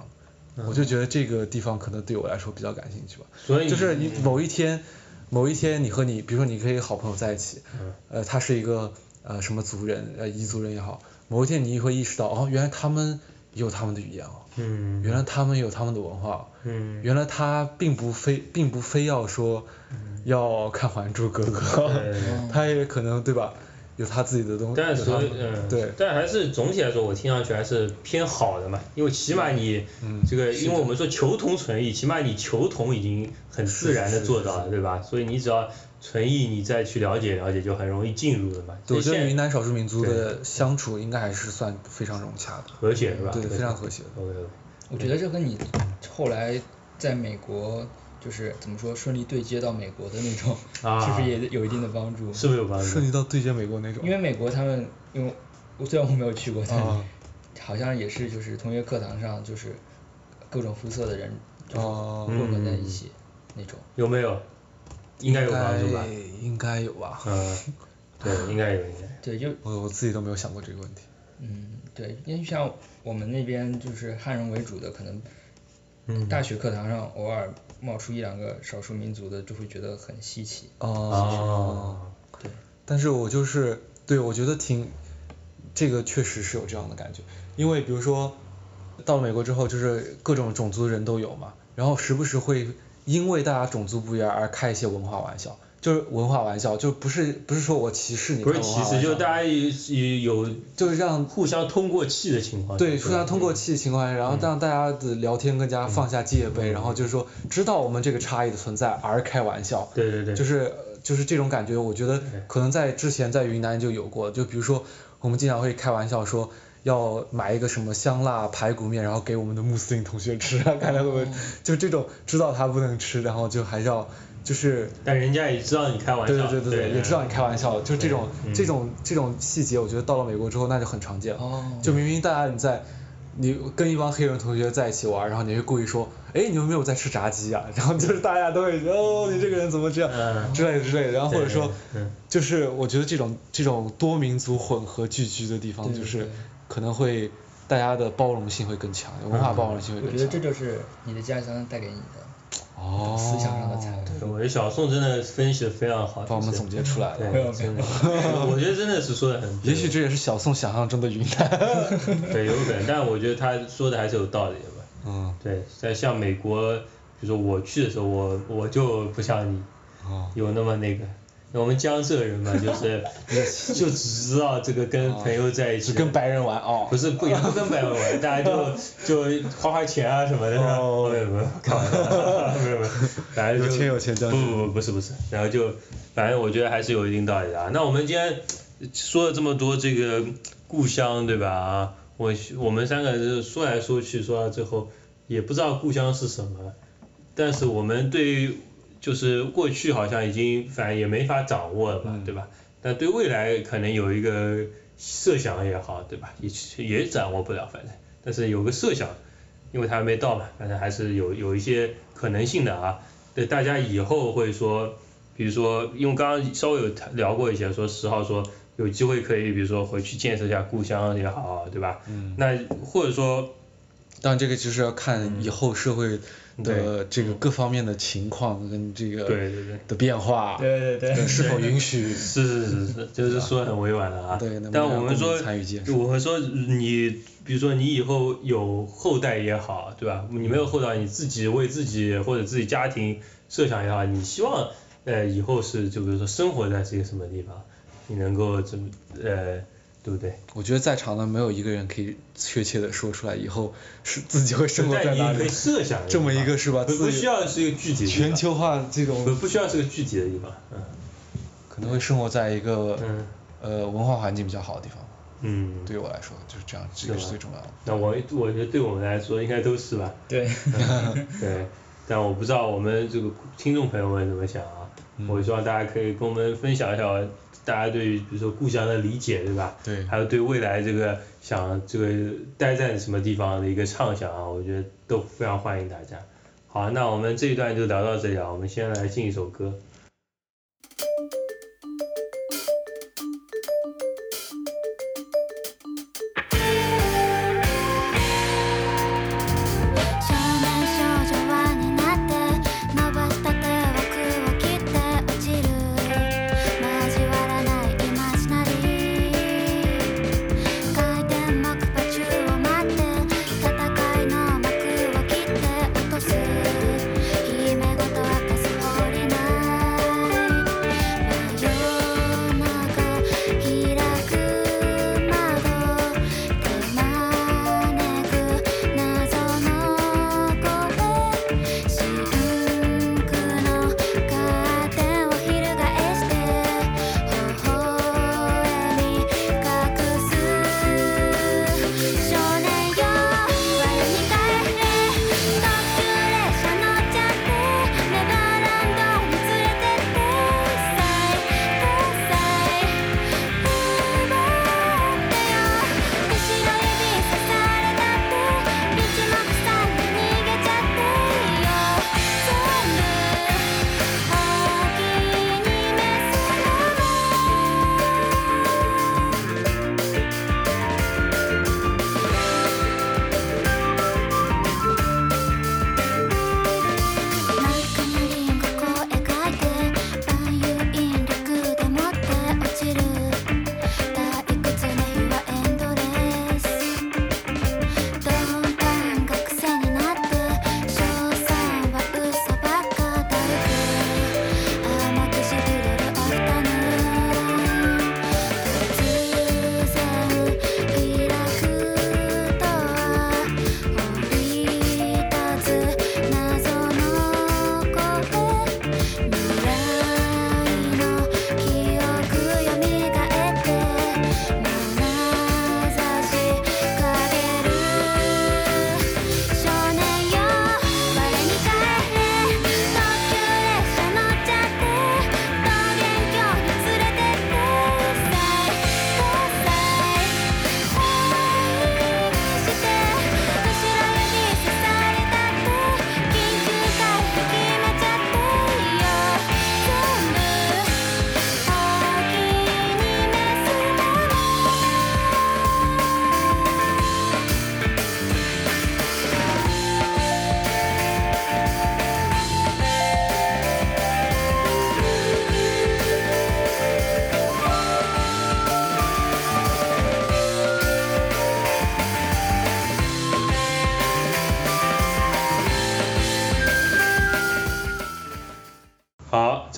的。我就觉得这个地方可能对我来说比较感兴趣吧。所以就是你某一天，某一天你和你，比如说你可以好朋友在一起，呃，他是一个呃什么族人，呃彝族人也好，某一天你会意识到，哦，原来他们也有他们的语言哦，嗯。原来他们有他们的文化。原来他并不非并不非要说要看《还珠格格》对。他也可能对吧，有他自己的东西，但是所以嗯，对，但还是总体来说，我听上去还是偏好的嘛，因为起码你嗯。这个，因为我们说求同存异，起码你求同已经很自然的做到了，对吧？所以你只要存异，你再去了解了解，就很容易进入的嘛。对得云南少数民族的相处应该还是算非常融洽的，和谐是吧？对，非常和谐我觉得这和你后来在美国就是怎么说顺利对接到美国的那种，啊是不是也有一定的帮助？是不是有帮助？顺利到对接美国那种。因为美国他们，因为我虽然我没有去过，但啊好像也是就是同学课堂上就是各种肤色的人就混合在一起那种。有没有？应该有吧？应该应该有吧。嗯，对，应该有，应该。对，就我我自己都没有想过这个问题。嗯对，因为像我们那边就是汉人为主的，可能嗯大学课堂上偶尔冒出一两个少数民族的，就会觉得很稀奇。哦。对。但是我就是对我觉得挺，这个确实是有这样的感觉，因为比如说到了美国之后，就是各种种族的人都有嘛，然后时不时会因为大家种族不一样而开一些文化玩笑，就是文化玩笑，就不是不是说我歧视你不是歧视，就是大家有有就是让互相通过气的情况。对，互相通过气的情况下，然后让大家的聊天更加放下戒备，然后就是说知道我们这个差异的存在而开玩笑，对对对，就是就是这种感觉，我觉得可能在之前在云南就有过，就比如说我们经常会开玩笑说要买一个什么香辣排骨面，然后给我们的穆斯林同学吃，看他会不会就这种知道他不能吃，然后就还是要就是但人家也知道你开玩对笑，对对对，也知道你开玩笑，就这种嗯这种这种细节，我觉得到了美国之后那就很常见了。哦就明明大家你在你跟一帮黑人同学在一起玩，然后你会故意说，哎，你们没有在吃炸鸡啊？然后就是大家都会觉得，哦，你这个人怎么这样，嗯之类之类的。然后或者说就是我觉得这种这种多民族混合聚居的地方，就是对可能会大家的包容性会更强，文化包容性会更强我觉得这。就是你的家乡带给你的哦，思想上的财富。我觉得小宋真的分析的非常好，就是帮我们总结出来了。没有真的，我觉得真的是说的很，也许这也是小宋想象中的云南。对有可能，但我觉得他说的还是有道理的吧。嗯，对，在像美国，比如说我去的时候，我我就不像你哦，有那么那个，我们江浙人嘛，就是 就只知道这个跟朋友在一起，只跟白人玩哦。不是不也不跟白人玩，大家就 就花花钱啊什么的？哦没有没有，开玩笑，没有没有，反正就有钱有钱不不不不是不是，然后就反正我觉得还是有一定道理的啊。那我们今天说了这么多这个故乡，对吧？啊，我我们三个人说来说去说到最后，也不知道故乡是什么，但是我们对于就是过去好像已经反正也没法掌握了嘛，对吧？但对未来可能有一个设想也好，对吧？也也掌握不了，反正，但是有个设想，因为它还没到嘛，反正还是有有一些可能性的啊。对，大家以后会说，比如说，因为刚刚稍微有聊过一些，说十号说有机会可以，比如说回去建设一下故乡也好，对吧？嗯。那或者说，当然，这个就是要看以后社会的对这个各方面的情况跟这个对对对。的变化，对对对。是否允许。是是是是，就是说很委婉的啊。对但我们说我们说你，比如说你以后有后代也好，对吧？你没有后代，你自己为自己或者自己家庭设想也好，你希望呃以后是就比如说生活在这个什么地方，你能够怎么呃，对不对？我觉得在场的没有一个人可以确切的说出来以后是自己会生活在哪里但你可以。设想这么一个是吧不不需要是一个具体的全球化这不种不需要是个具体的地方，嗯可能会生活在一个嗯呃文化环境比较好的地方。嗯。对于我来说就是这样，这个是最重要的。那我我觉得对我们来说应该都是吧。对。对，但我不知道我们这个听众朋友们怎么想啊？我希望大家可以跟我们分享一下大家对于比如说故乡的理解，对吧？对还有对未来这个想这个待在什么地方的一个畅想啊，我觉得都非常欢迎大家。好，那我们这一段就聊到这里啊，我们先来进一首歌。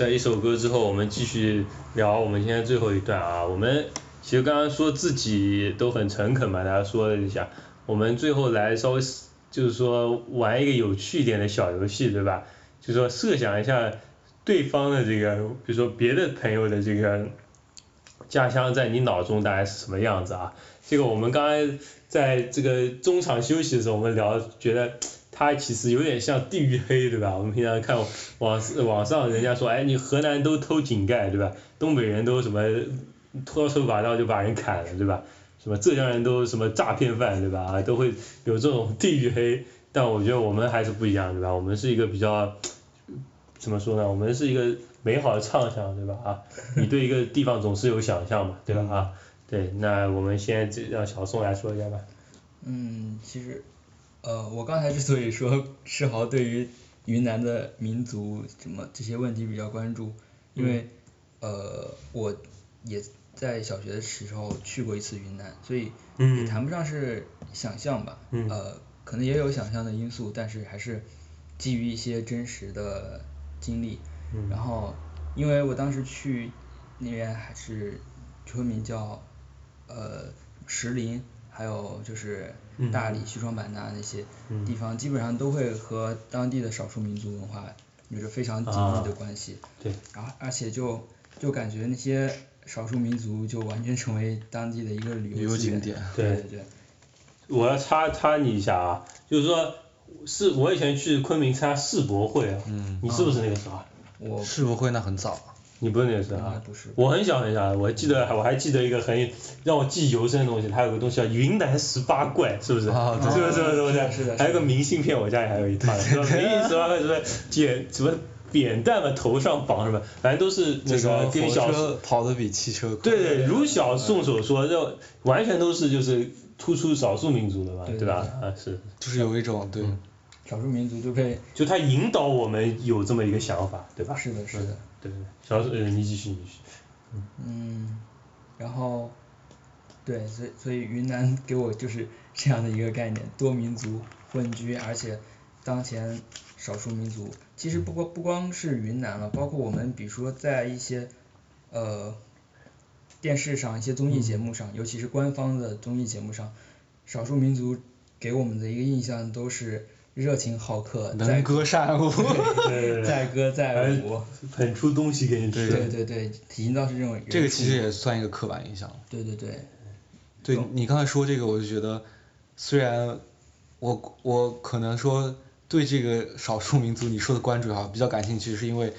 一首歌之后，我们继续聊我们今天最后一段啊。我们其实刚刚说自己都很诚恳嘛，大家说了一下，我们最后来稍微就是说玩一个有趣一点的小游戏，对吧？就说设想一下对方的这个，比如说别的朋友的这个家乡在你脑中大概是什么样子啊？这个我们刚才在这个中场休息的时候，我们聊觉得。它其实有点像地域黑，对吧？我们平常看网网上人家说，哎，你河南都偷井盖，对吧？东北人都什么拖手把刀就把人砍了，对吧？什么浙江人都什么诈骗犯，对吧？啊，都会有这种地域黑。但我觉得我们还是不一样，对吧？我们是一个比较怎么说呢？我们是一个美好的畅想，对吧？啊，你对一个地方总是有想象嘛，对吧？啊，对，那我们先让小宋来说一下吧。嗯，其实。呃，我刚才之所以说世豪对于云南的民族什么这些问题比较关注，因为呃我也在小学的时候去过一次云南，所以也谈不上是想象吧，呃可能也有想象的因素，但是还是基于一些真实的经历，然后因为我当时去那边还是村民叫呃石林。还有就是大理、西双版纳那些地方，基本上都会和当地的少数民族文化有着非常紧密的关系。对。然后，而且就就感觉那些少数民族就完全成为当地的一个旅游景点。对对对。我要插插你一下啊，就是说，是我以前去昆明参加世博会啊，你是不是那个时候？我世博会那很早。你不是那个时候啊？我很小很小，我记得我还记得一个很让我记忆犹深的东西，它有个东西叫云南十八怪，是不是？啊，是不是？是不是？是的。还有个明信片，我家里还有一套。云南十八怪什么扁什么扁担嘛，头上绑什么，反正都是那个跟小跑得比汽车快。对对，如小宋所说，就完全都是就是突出少数民族的嘛，对吧？啊，是。就是有一种对。少数民族就被。就他引导我们有这么一个想法，对吧？是的，是的。对，小呃，你继续，你继续。嗯，然后，对，所以所以云南给我就是这样的一个概念，多民族混居，而且当前少数民族，其实不光不光是云南了，包括我们比如说在一些呃电视上一些综艺节目上，尤其是官方的综艺节目上，少数民族给我们的一个印象都是。热情好客，能歌善舞，载歌载舞，捧出东西给你吃。对对对，营造是这种。这个其实也算一个刻板印象。对对对。对你刚才说这个，我就觉得，虽然我我可能说对这个少数民族你说的关注哈比较感兴趣，是因为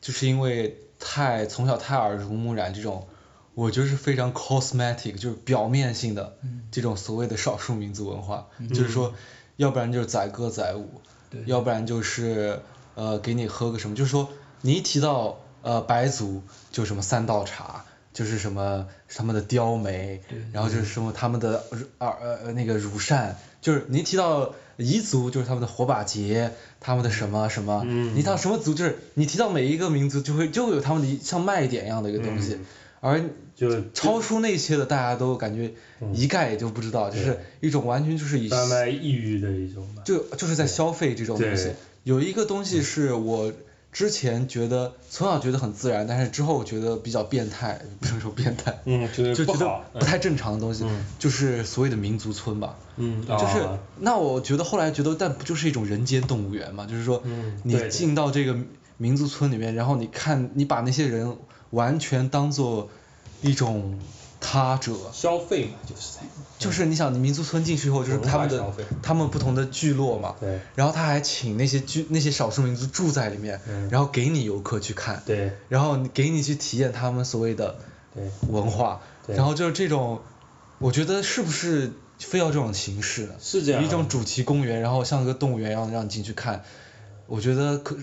就是因为太从小太耳濡目染这种，我觉得是非常 cosmetic，就是表面性的这种所谓的少数民族文化，就是说。要不然就是载歌载舞，要不然就是呃给你喝个什么，就是说你一提到呃白族就什么三道茶，就是什么他们的雕眉，然后就是什么他们的耳呃那个乳扇，就是你一提到彝族就是他们的火把节，他们的什么什么，你提到什么族就是你提到每一个民族就会就会有他们的像卖点一样的一个东西，而就超出那些的大家都感觉。一概也就不知道，就是一种完全就是以贩卖抑郁的一种吧，就就是在消费这种东西。有一个东西是我之前觉得从小觉得很自然，但是之后觉得比较变态，不能说变态，嗯，就觉得不太正常的东西，就是所谓的民族村吧。嗯，就是那我觉得后来觉得，但不就是一种人间动物园嘛？就是说，你进到这个民族村里面，然后你看，你把那些人完全当做一种。他者。消费嘛，就是。在，就是你想，你民族村进去以后，就是他们的，他们不同的聚落嘛，对，然后他还请那些聚那些少数民族住在里面，然后给你游客去看，对，然后给你去体验他们所谓的文化，然后就是这种，我觉得是不是非要这种形式呢？是这样，一种主题公园，然后像个动物园一样让你进去看，我觉得可。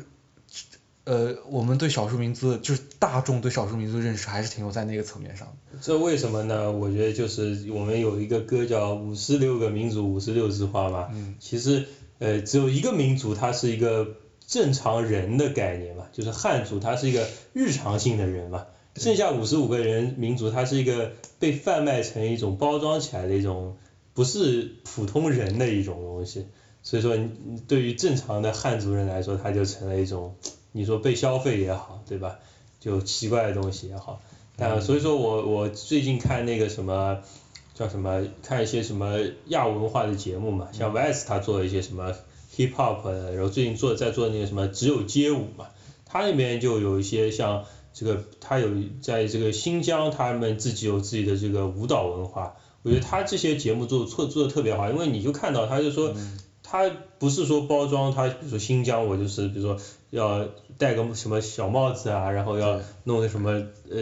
呃，我们对少数民族就是大众对少数民族认识还是停留在那个层面上。这为什么呢？我觉得就是我们有一个歌叫《五十六个民族五十六枝花》嘛。嗯。其实呃，只有一个民族，它是一个正常人的概念嘛，就是汉族，它是一个日常性的人嘛。剩下五十五个人民族，它是一个被贩卖成一种包装起来的一种，不是普通人的一种东西。所以说，对于正常的汉族人来说，它就成了一种。你说被消费也好，对吧？就奇怪的东西也好，但所以说我我最近看那个什么叫什么，看一些什么亚文化的节目嘛，像 VS 他做一些什么 hip hop，然后最近做在做那个什么只有街舞嘛，他那边就有一些像这个，他有在这个新疆，他们自己有自己的这个舞蹈文化，我觉得他这些节目做做做的特别好，因为你就看到他就说。他不是说包装，他比如说新疆，我就是比如说要戴个什么小帽子啊，然后要弄个什么呃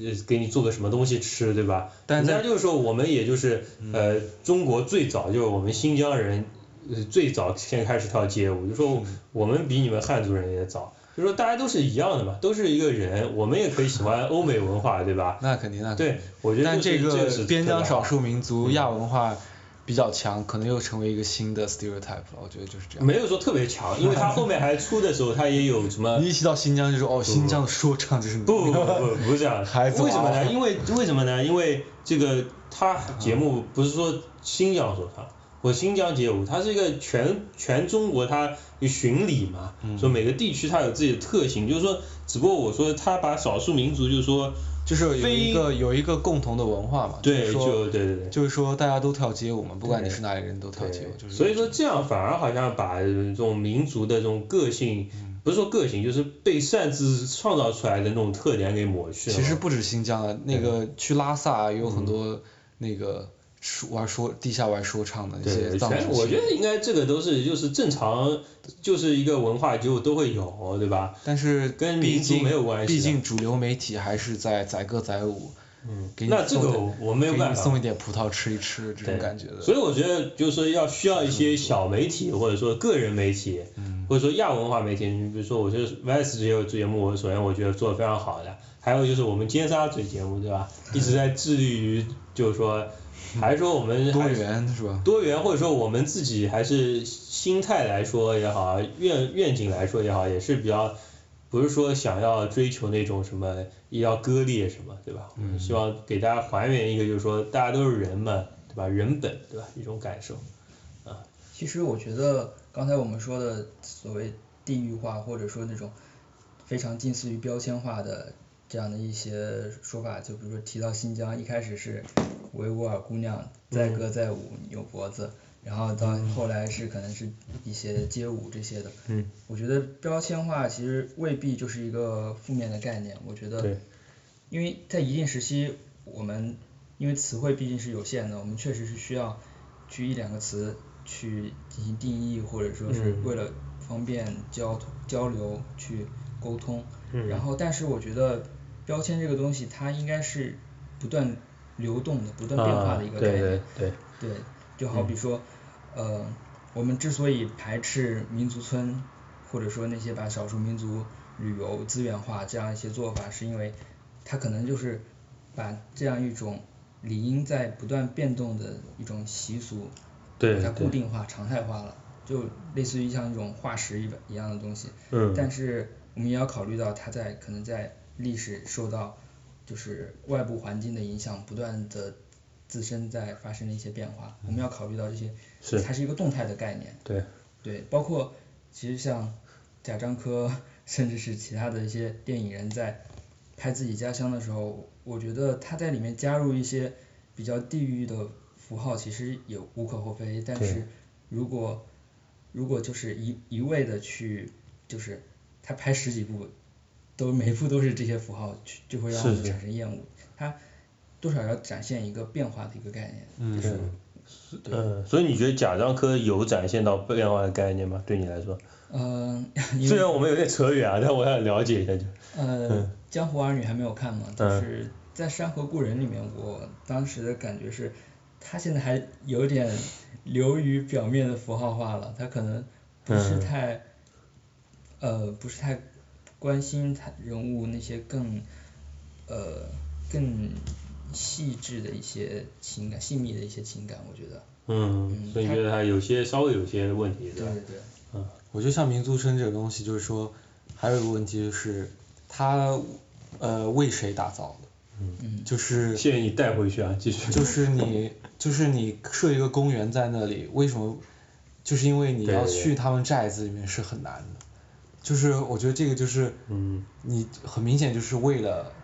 呃给你做个什么东西吃，对吧？人家就是说我们也就是呃中国最早就是我们新疆人呃最早先开始跳街舞，就说我们比你们汉族人也早，就说大家都是一样的嘛，都是一个人，我们也可以喜欢欧美文化，对吧？那肯定，那对，我觉得但这个个边疆少数民嗯族亚文化比较强，可能又成为一个新的 stereotype 了，我觉得就是这样。没有说特别强，因为他后面还出的时候，他也有什么你一提到新疆就说哦，新疆的说唱就是不不不不不是这样，孩子为什么呢？因为为什么呢？因为这个他节目不是说新疆说唱，或新疆街舞，它是一个全全中国它有巡礼嘛，嗯说每个地区它有自己的特性，就是说，只不过我说他把少数民族就是说，就是有一个有一个共同的文化嘛，对，是说就对对对。就是说大家都跳街舞嘛，不管你是哪里人都跳街舞，就是所以说这样反而好像把这种民族的这种个性，嗯不是说个性，就是被擅自创造出来的那种特点给抹去了。其实不止新疆啊，那个去拉萨也有嗯很多那个说玩说地下玩说唱的那些对，藏族青全我觉得应该这个都是就是正常，就是一个文化就都会有，对吧？但是跟民族没有关系毕竟主流媒体还是在载歌载舞，嗯那这个我没有办法送一点葡萄吃一吃这种感觉的。所以我觉得就是说要需要一些小媒体或者说个人媒体，嗯或者说亚文化媒体，你比如说我觉得 VS 这些节目，我首先我觉得做的非常好的，还有就是我们尖沙咀节目，对吧？一直在致力于就是说，还是说我们多元是吧？多元，或者说我们自己还是心态来说也好，愿愿景来说也好，也是比较，不是说想要追求那种什么也要割裂什么，对吧？我们希望给大家还原一个，就是说大家都是人嘛，对吧？人本，对吧？一种感受啊。其实我觉得刚才我们说的所谓地域化，或者说那种非常近似于标签化的这样的一些说法，就比如说提到新疆，一开始是维吾尔姑娘载歌载舞扭脖子，然后到后来是可能是一些街舞这些的。嗯。我觉得标签化其实未必就是一个负面的概念，我觉得对，因为在一定时期，我们因为词汇毕竟是有限的，我们确实是需要去一两个词去进行定义，或者说是嗯为了方便交交流去沟通。嗯然后，但是我觉得标签这个东西，它应该是不断流动的、不断变化的一个概啊、念。对对对，对，就好比说，呃，我们之所以排斥民族村，或者说那些把少数民族旅游资源化这样一些做法，是因为它可能就是把这样一种理应在不断变动的一种习俗，对把它固定化、常态化了，就类似于像一种化石一般一样的东西。嗯但是我们也要考虑到它在可能在历史受到就是外部环境的影响，不断的自身在发生了一些变化，我们要考虑到这些，是它是一个动态的概念。对，对，包括其实像贾樟柯，甚至是其他的一些电影人在拍自己家乡的时候，我觉得他在里面加入一些比较地域的符号，其实也无可厚非。但是如果如果就是一一味的去，就是他拍十几部，都每一部都是这些符号，去就会让我们产生厌恶。它多少要展现一个变化的一个概念。嗯是嗯，所以你觉得贾樟柯有展现到变化的概念吗？对你来说？嗯、因虽然我们有点扯远啊，但我想了解一下就。呃，江湖儿女还没有看嘛，就嗯是在《山河故人》里面，我当时的感觉是，他现在还有点流于表面的符号化了，他可能不是嗯太，呃，不是太关心他人物那些更，呃，更细致的一些情感、细密的一些情感，我觉得。嗯，嗯所以觉得他有些稍微有些问题，吧？对对对。我觉得像民族村这个东西，就是说，还有一个问题就是，它呃为谁打造的？嗯就是建议带回去啊，继续。就是你 就是你设一个公园在那里，为什么？就是因为你要去他们寨子里面是很难的，就是我觉得这个就是嗯你很明显就是为了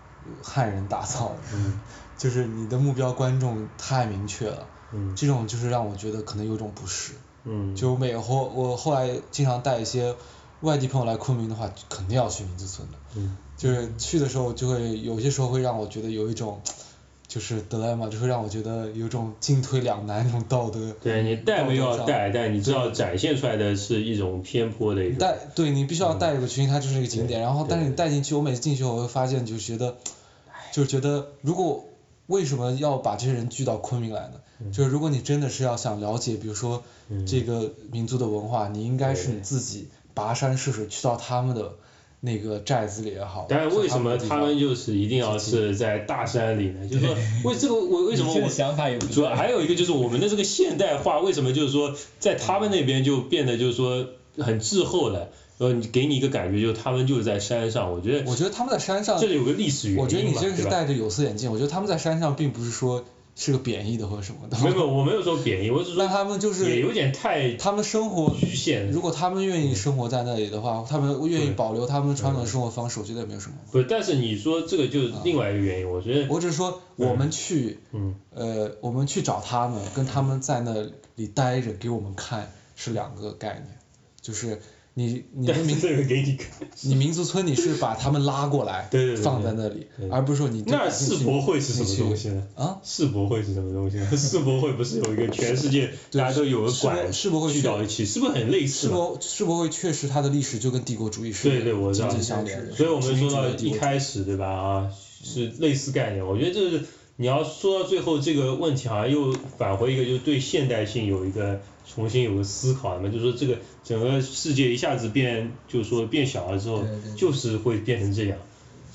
汉人打造的，嗯 就是你的目标观众太明确了，嗯这种就是让我觉得可能有种不适。嗯，就每后我后来经常带一些外地朋友来昆明的话，肯定要去民族村的。嗯就是去的时候就会有些时候会让我觉得有一种，就是德莱玛，就会让我觉得有种进退两难那种道德。对你带没道德上有带，但你知道展现出来的是一种偏颇的一种。带对你必须要带入去，因为它就是一个景点。然后，但是你带进去，我每次进去我会发现，就觉得，就觉得如果为什么要把这些人聚到昆明来呢？就是如果你真的是要想了解，比如说嗯这个民族的文化，你应该是你自己跋山涉水去到他们的那个寨子里也好。但是为什么他们就是一定要是在大山里呢？就是说，为这个我为什么我想法也不主要还有一个就是我们的这个现代化，为什么就是说在他们那边就变得就是说很滞后了？呃，你给你一个感觉就是他们就是在山上，我觉得？我觉得他们在山上这，里有个历史原因嘛，我觉得你这个是戴着有色眼镜。我觉得他们在山上并不是说是个贬义的或者什么的。没有，我没有说贬义，我只是说那他们就是也有点太他们生活局限。如果他们愿意生活在那里的话，他们愿意保留他们传统的生活方式，我觉得也没有什么。不是，但是你说这个就是另外一个原因，我觉得，我只是说，我们去，嗯，呃，我们去找他们，跟他们在那里待着给我们看是两个概念，就是你你的民但是这个给你看，你民族村你是把他们拉过来对对对放在那里，而不是说你那世博会是什么东西呢？啊？世博会是什么东西呢？世博会不是有一个全世界大家都有个馆世博会聚到一起，是不是很类似世？博世博会确实它的历史就跟帝国主义是对对，我知道紧紧。相连的，所以我们说到一开始对吧啊，是类似概念。我觉得这是你要说到最后这个问题，好像又返回一个，就是对现代性有一个重新有个思考嘛，就是说这个整个世界一下子变，就是说变小了之后就是会变成这样。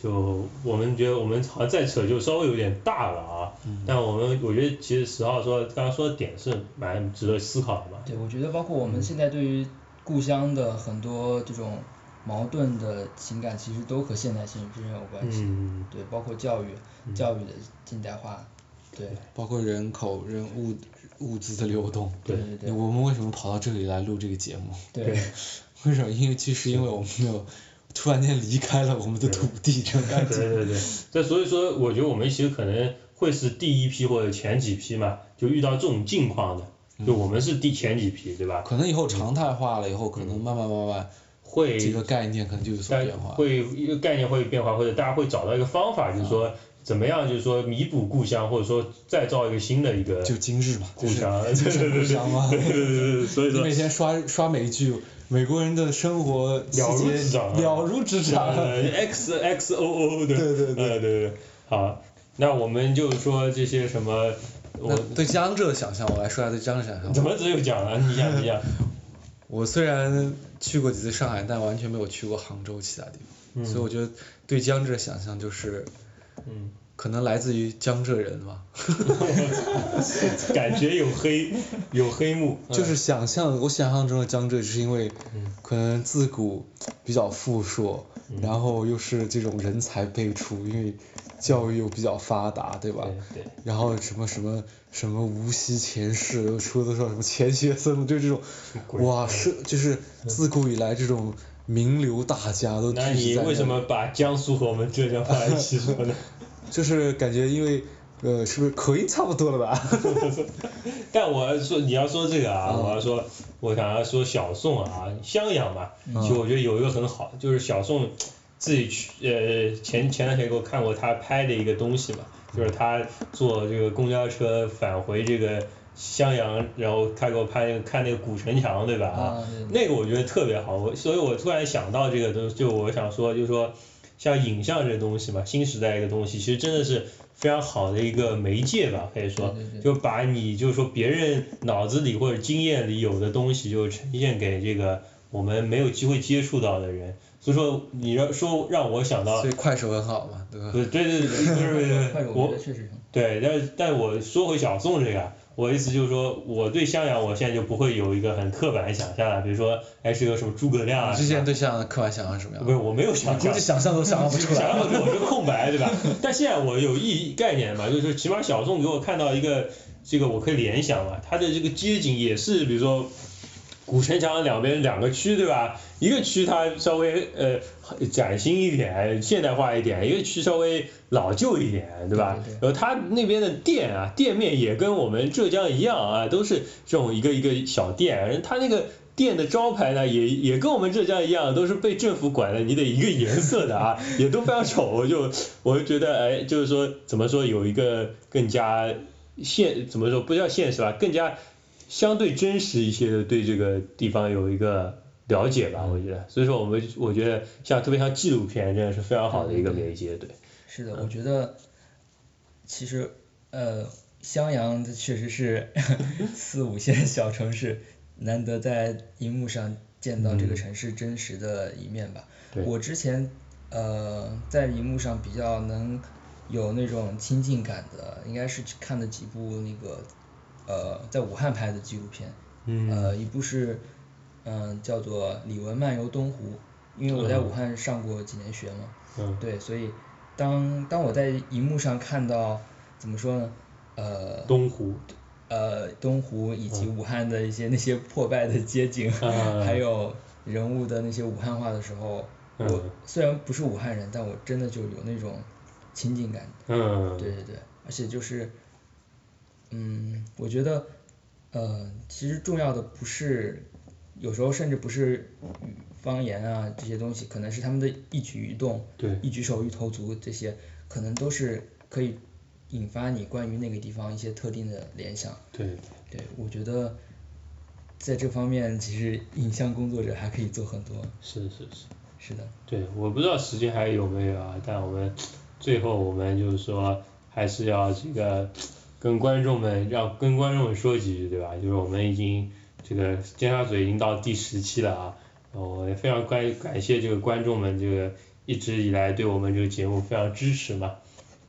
就我们觉得我们好像再扯就稍微有点大了啊，嗯但我们我觉得其实十号说，刚刚说的点是蛮值得思考的嘛。对，我觉得包括我们嗯现在对于故乡的很多这种矛盾的情感，其实都和现代性之间有关系。嗯，对，包括教育，教育的近代化，对，包括人口、人物物资的流动。对对对我们为什么跑到这里来录这个节目？对对 为什么？因为其实因为我们没有突然间离开了我们的土地，这种感觉。对对对，这所以说，我觉得我们其实可能会是第一批或者前几批嘛，就遇到这种境况的，就我们是第前几批，对吧？可能以后常态化了以后，可能慢慢慢慢会这个概念可能就有所变化。会一个概念会变化，或者大家会找到一个方法，就是说怎么样，就是说弥补故乡，或者说再造一个新的一个就今日嘛，就是故乡，对精神对对故乡嘛。对对对对，所以说你每天刷刷美剧，美国人的生活了如指掌啊了如指掌。呃 X X O O 的，对对对呃对对，好，那我们就说这些什么，那我对江浙的想象，我来说一下对江浙想象。怎么只有讲了？你讲你讲，我虽然去过几次上海，但完全没有去过杭州其他地方，所以我觉得对江浙想象就是，嗯，可能来自于江浙人吧，感觉有黑 有黑幕，就是想象我想象中的江浙，是因为嗯。可能自古比较富硕，然后又是这种人才辈出，因为教育又比较发达，对吧？对对，然后什么什么什么无锡前世，又出的说什么钱学森，就这种，哇，是就是自古以来这种名流大家都聚那你集在那里为什么把江苏和我们浙江放在一起说呢？就是感觉因为呃，是不是口音差不多了吧？但我要说你要说这个啊，嗯我要说，我想要说小宋啊，襄阳嘛，嗯其实我觉得有一个很好，就是小宋自己去呃前前段时间给我看过他拍的一个东西嘛，就是他坐这个公交车返回这个襄阳，然后他给我拍那个看那个古城墙对吧啊那个我觉得特别好，我所以我突然想到这个东西，就我想说就是说。像影像这东西嘛，新时代一个东西，其实真的是非常好的一个媒介吧，可以说，就把你就是说别人脑子里或者经验里有的东西，就呈现给这个我们没有机会接触到的人。所以说，你要说让我想到所，以快手很好嘛，对吧？对对对，不是不 是快手，我对，但是但我说回小宋这个啊，我意思就是说，我对襄阳我现在就不会有一个很刻板的想象了，比如说，哎是个什么诸葛亮啊，你之前对象的刻板想象是什么样不是我没有想象估计，想象都想象不出来。想象不出我是空白，对吧？但现在我有意概念嘛，就是起码小宋给我看到一个这个我可以联想嘛，他的这个街景也是比如说古城墙两边两个区对吧？一个区它稍微呃崭新一点、现代化一点，一个区稍微老旧一点，对吧？对对对然后它那边的店啊，店面也跟我们浙江一样啊，都是这种一个一个小店，它那个。店的招牌呢，也也跟我们浙江一样，都是被政府管的，你得一个颜色的啊，也都非常丑。就我就觉得，哎，就是说怎么说，有一个更加现怎么说不叫现实吧，更加相对真实一些的对这个地方有一个了解吧，我觉得。所以说我们我觉得像特别像纪录片，这样是非常好的一个媒介，对。是的，我觉得其实呃襄阳它确实是 四五线小城市，难得在荧幕上见到这个城市真实的一面吧。对我之前呃在荧幕上比较能有那种亲近感的，应该是看的几部那个呃在武汉拍的纪录片，嗯呃一部是嗯、叫做《李文漫游东湖》，因为我在武汉上过几年学嘛，嗯对，所以当当我在荧幕上看到怎么说呢，呃，东湖。呃东湖以及武汉的一些那些破败的街景，嗯 还有人物的那些武汉话的时候，我嗯虽然不是武汉人，但我真的就有那种亲近感。嗯。对对对，而且就是，嗯，我觉得，呃，其实重要的不是，有时候甚至不是方言啊这些东西，可能是他们的一举一动，对一举手一投足这些，可能都是可以引发你关于那个地方一些特定的联想。对。对，我觉得，在这方面，其实影像工作者还可以做很多。是是是。是的。对，我不知道时间还有没有啊，但我们最后我们就是说还是要这个跟观众们要跟观众们说几句，对吧？就是我们已经这个尖沙咀已经到第十期了啊，我也非常感感谢这个观众们这个一直以来对我们这个节目非常支持嘛。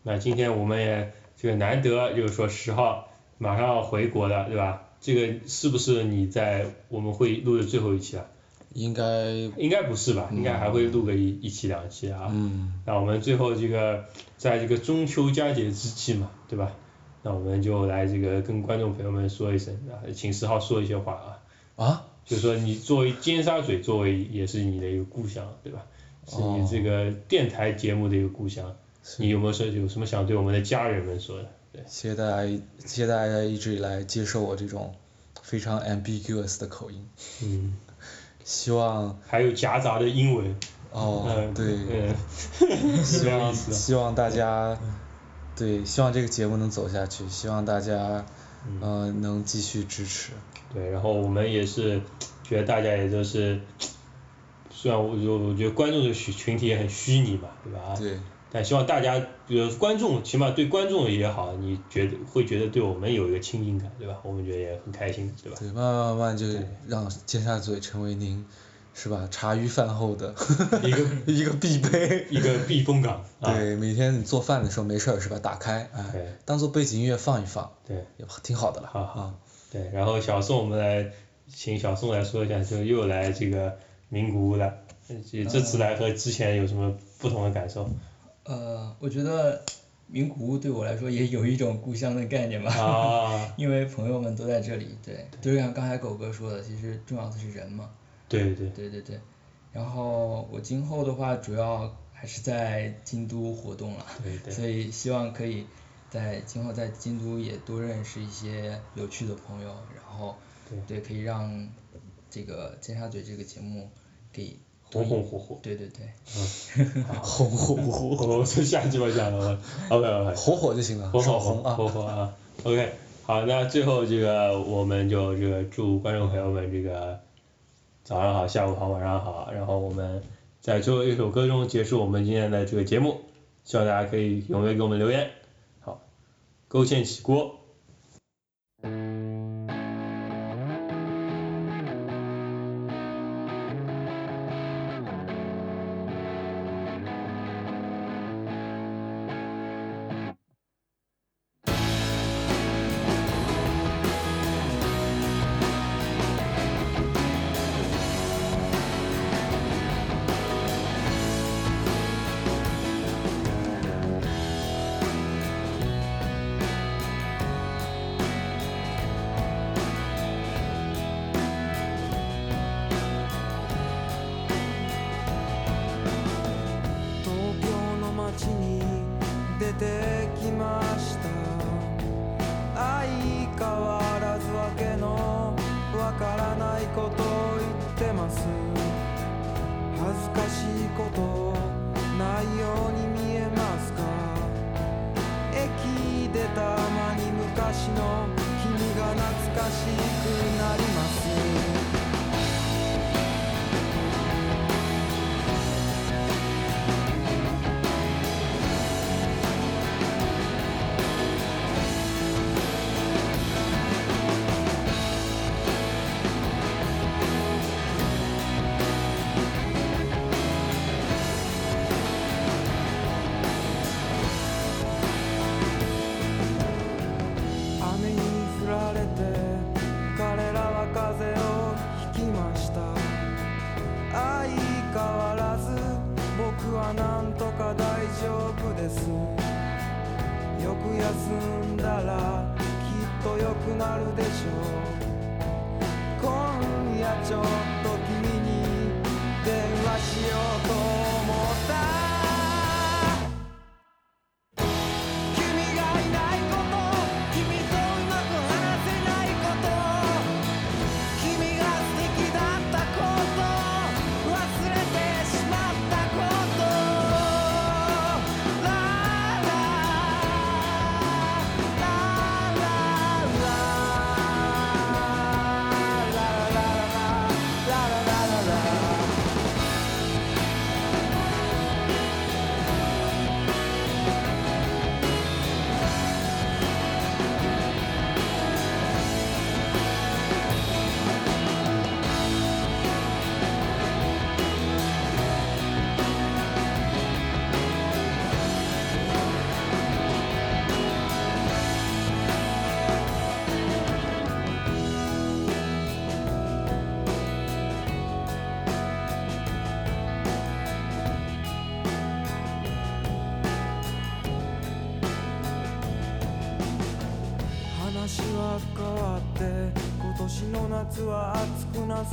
那今天我们也这个难得就是说十号马上要回国了，对吧？这个是不是你在我们会录的最后一期啊？应该应该不是吧？应该还会录个一一期两期啊。嗯。那我们最后这个在这个中秋佳节之际嘛，对吧？那我们就来这个跟观众朋友们说一声啊，请十号说一些话啊。啊？就是说你作为尖沙咀，作为也是你的一个故乡，对吧？是你这个电台节目的一个故乡。你有没有说有什么想对我们的家人们说的？对。谢谢大家，谢谢大家一直以来接受我这种非常 ambiguous 的口音。嗯。希望。还有夹杂的英文。哦，嗯对。嗯。希望希望大家，对，希望这个节目能走下去，希望大家，呃，能继续支持。对，然后我们也是觉得大家也就是，虽然我我我觉得观众的群群体也很虚拟嘛，对吧？对。但希望大家，比如观众，起码对观众也好，你觉得会觉得对我们有一个亲近感，对吧？我们觉得也很开心，对吧？对，慢慢慢慢就让尖沙咀成为您，是吧？茶余饭后的一个 一个必备，一个避风港。对，每天你做饭的时候没事儿是吧？打开，哎，当做背景音乐放一放，对，也挺好的了。好好。对，然后小宋，我们来请小宋来说一下，就又来这个名古屋了，这次来和之前有什么不同的感受？呃，我觉得名古屋对我来说也有一种故乡的概念吧，啊、因为朋友们都在这里，对，就像刚才狗哥说的，其实重要的是人嘛。对对。对。对对，然后我今后的话主要还是在京都活动了，对对。所以希望可以在今后在京都也多认识一些有趣的朋友，然后对。可以让这个尖沙咀这个节目给。红红火火，对对对，嗯，红红火火，我就瞎鸡巴讲了，OK OK，火火就行了，火火红啊，火火啊，OK，好，那最后这个我们就这个祝观众朋友们这个早上好，下午好，晚上好，然后我们在最后一首歌中结束我们今天的这个节目，希望大家可以踊跃给我们留言，好，勾芡起锅。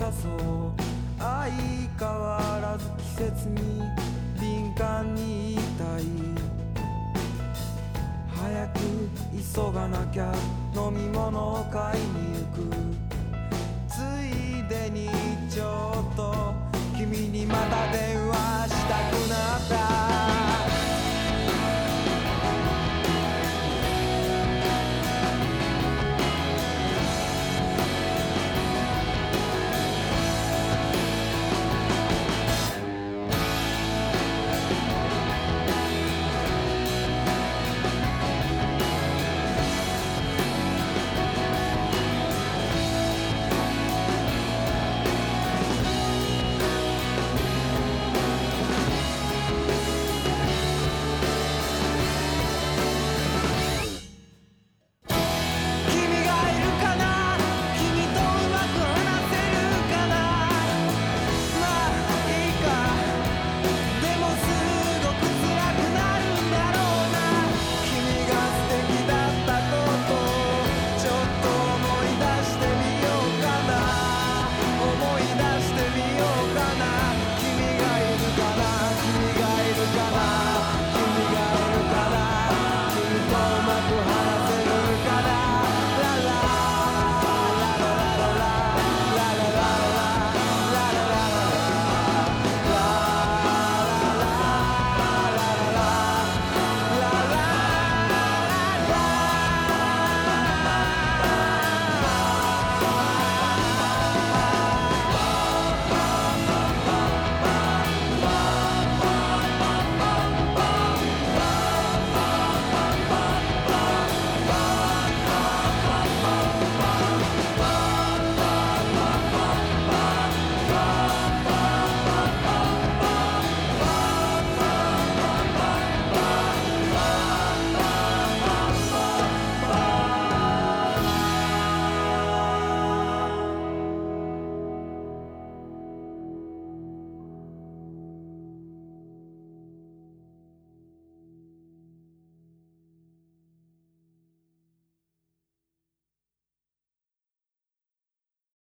さそう相変わらず季節に敏感にいたい。早く急がなきゃ飲み物を買いに行く。ついでにちょっと。君にまた電話。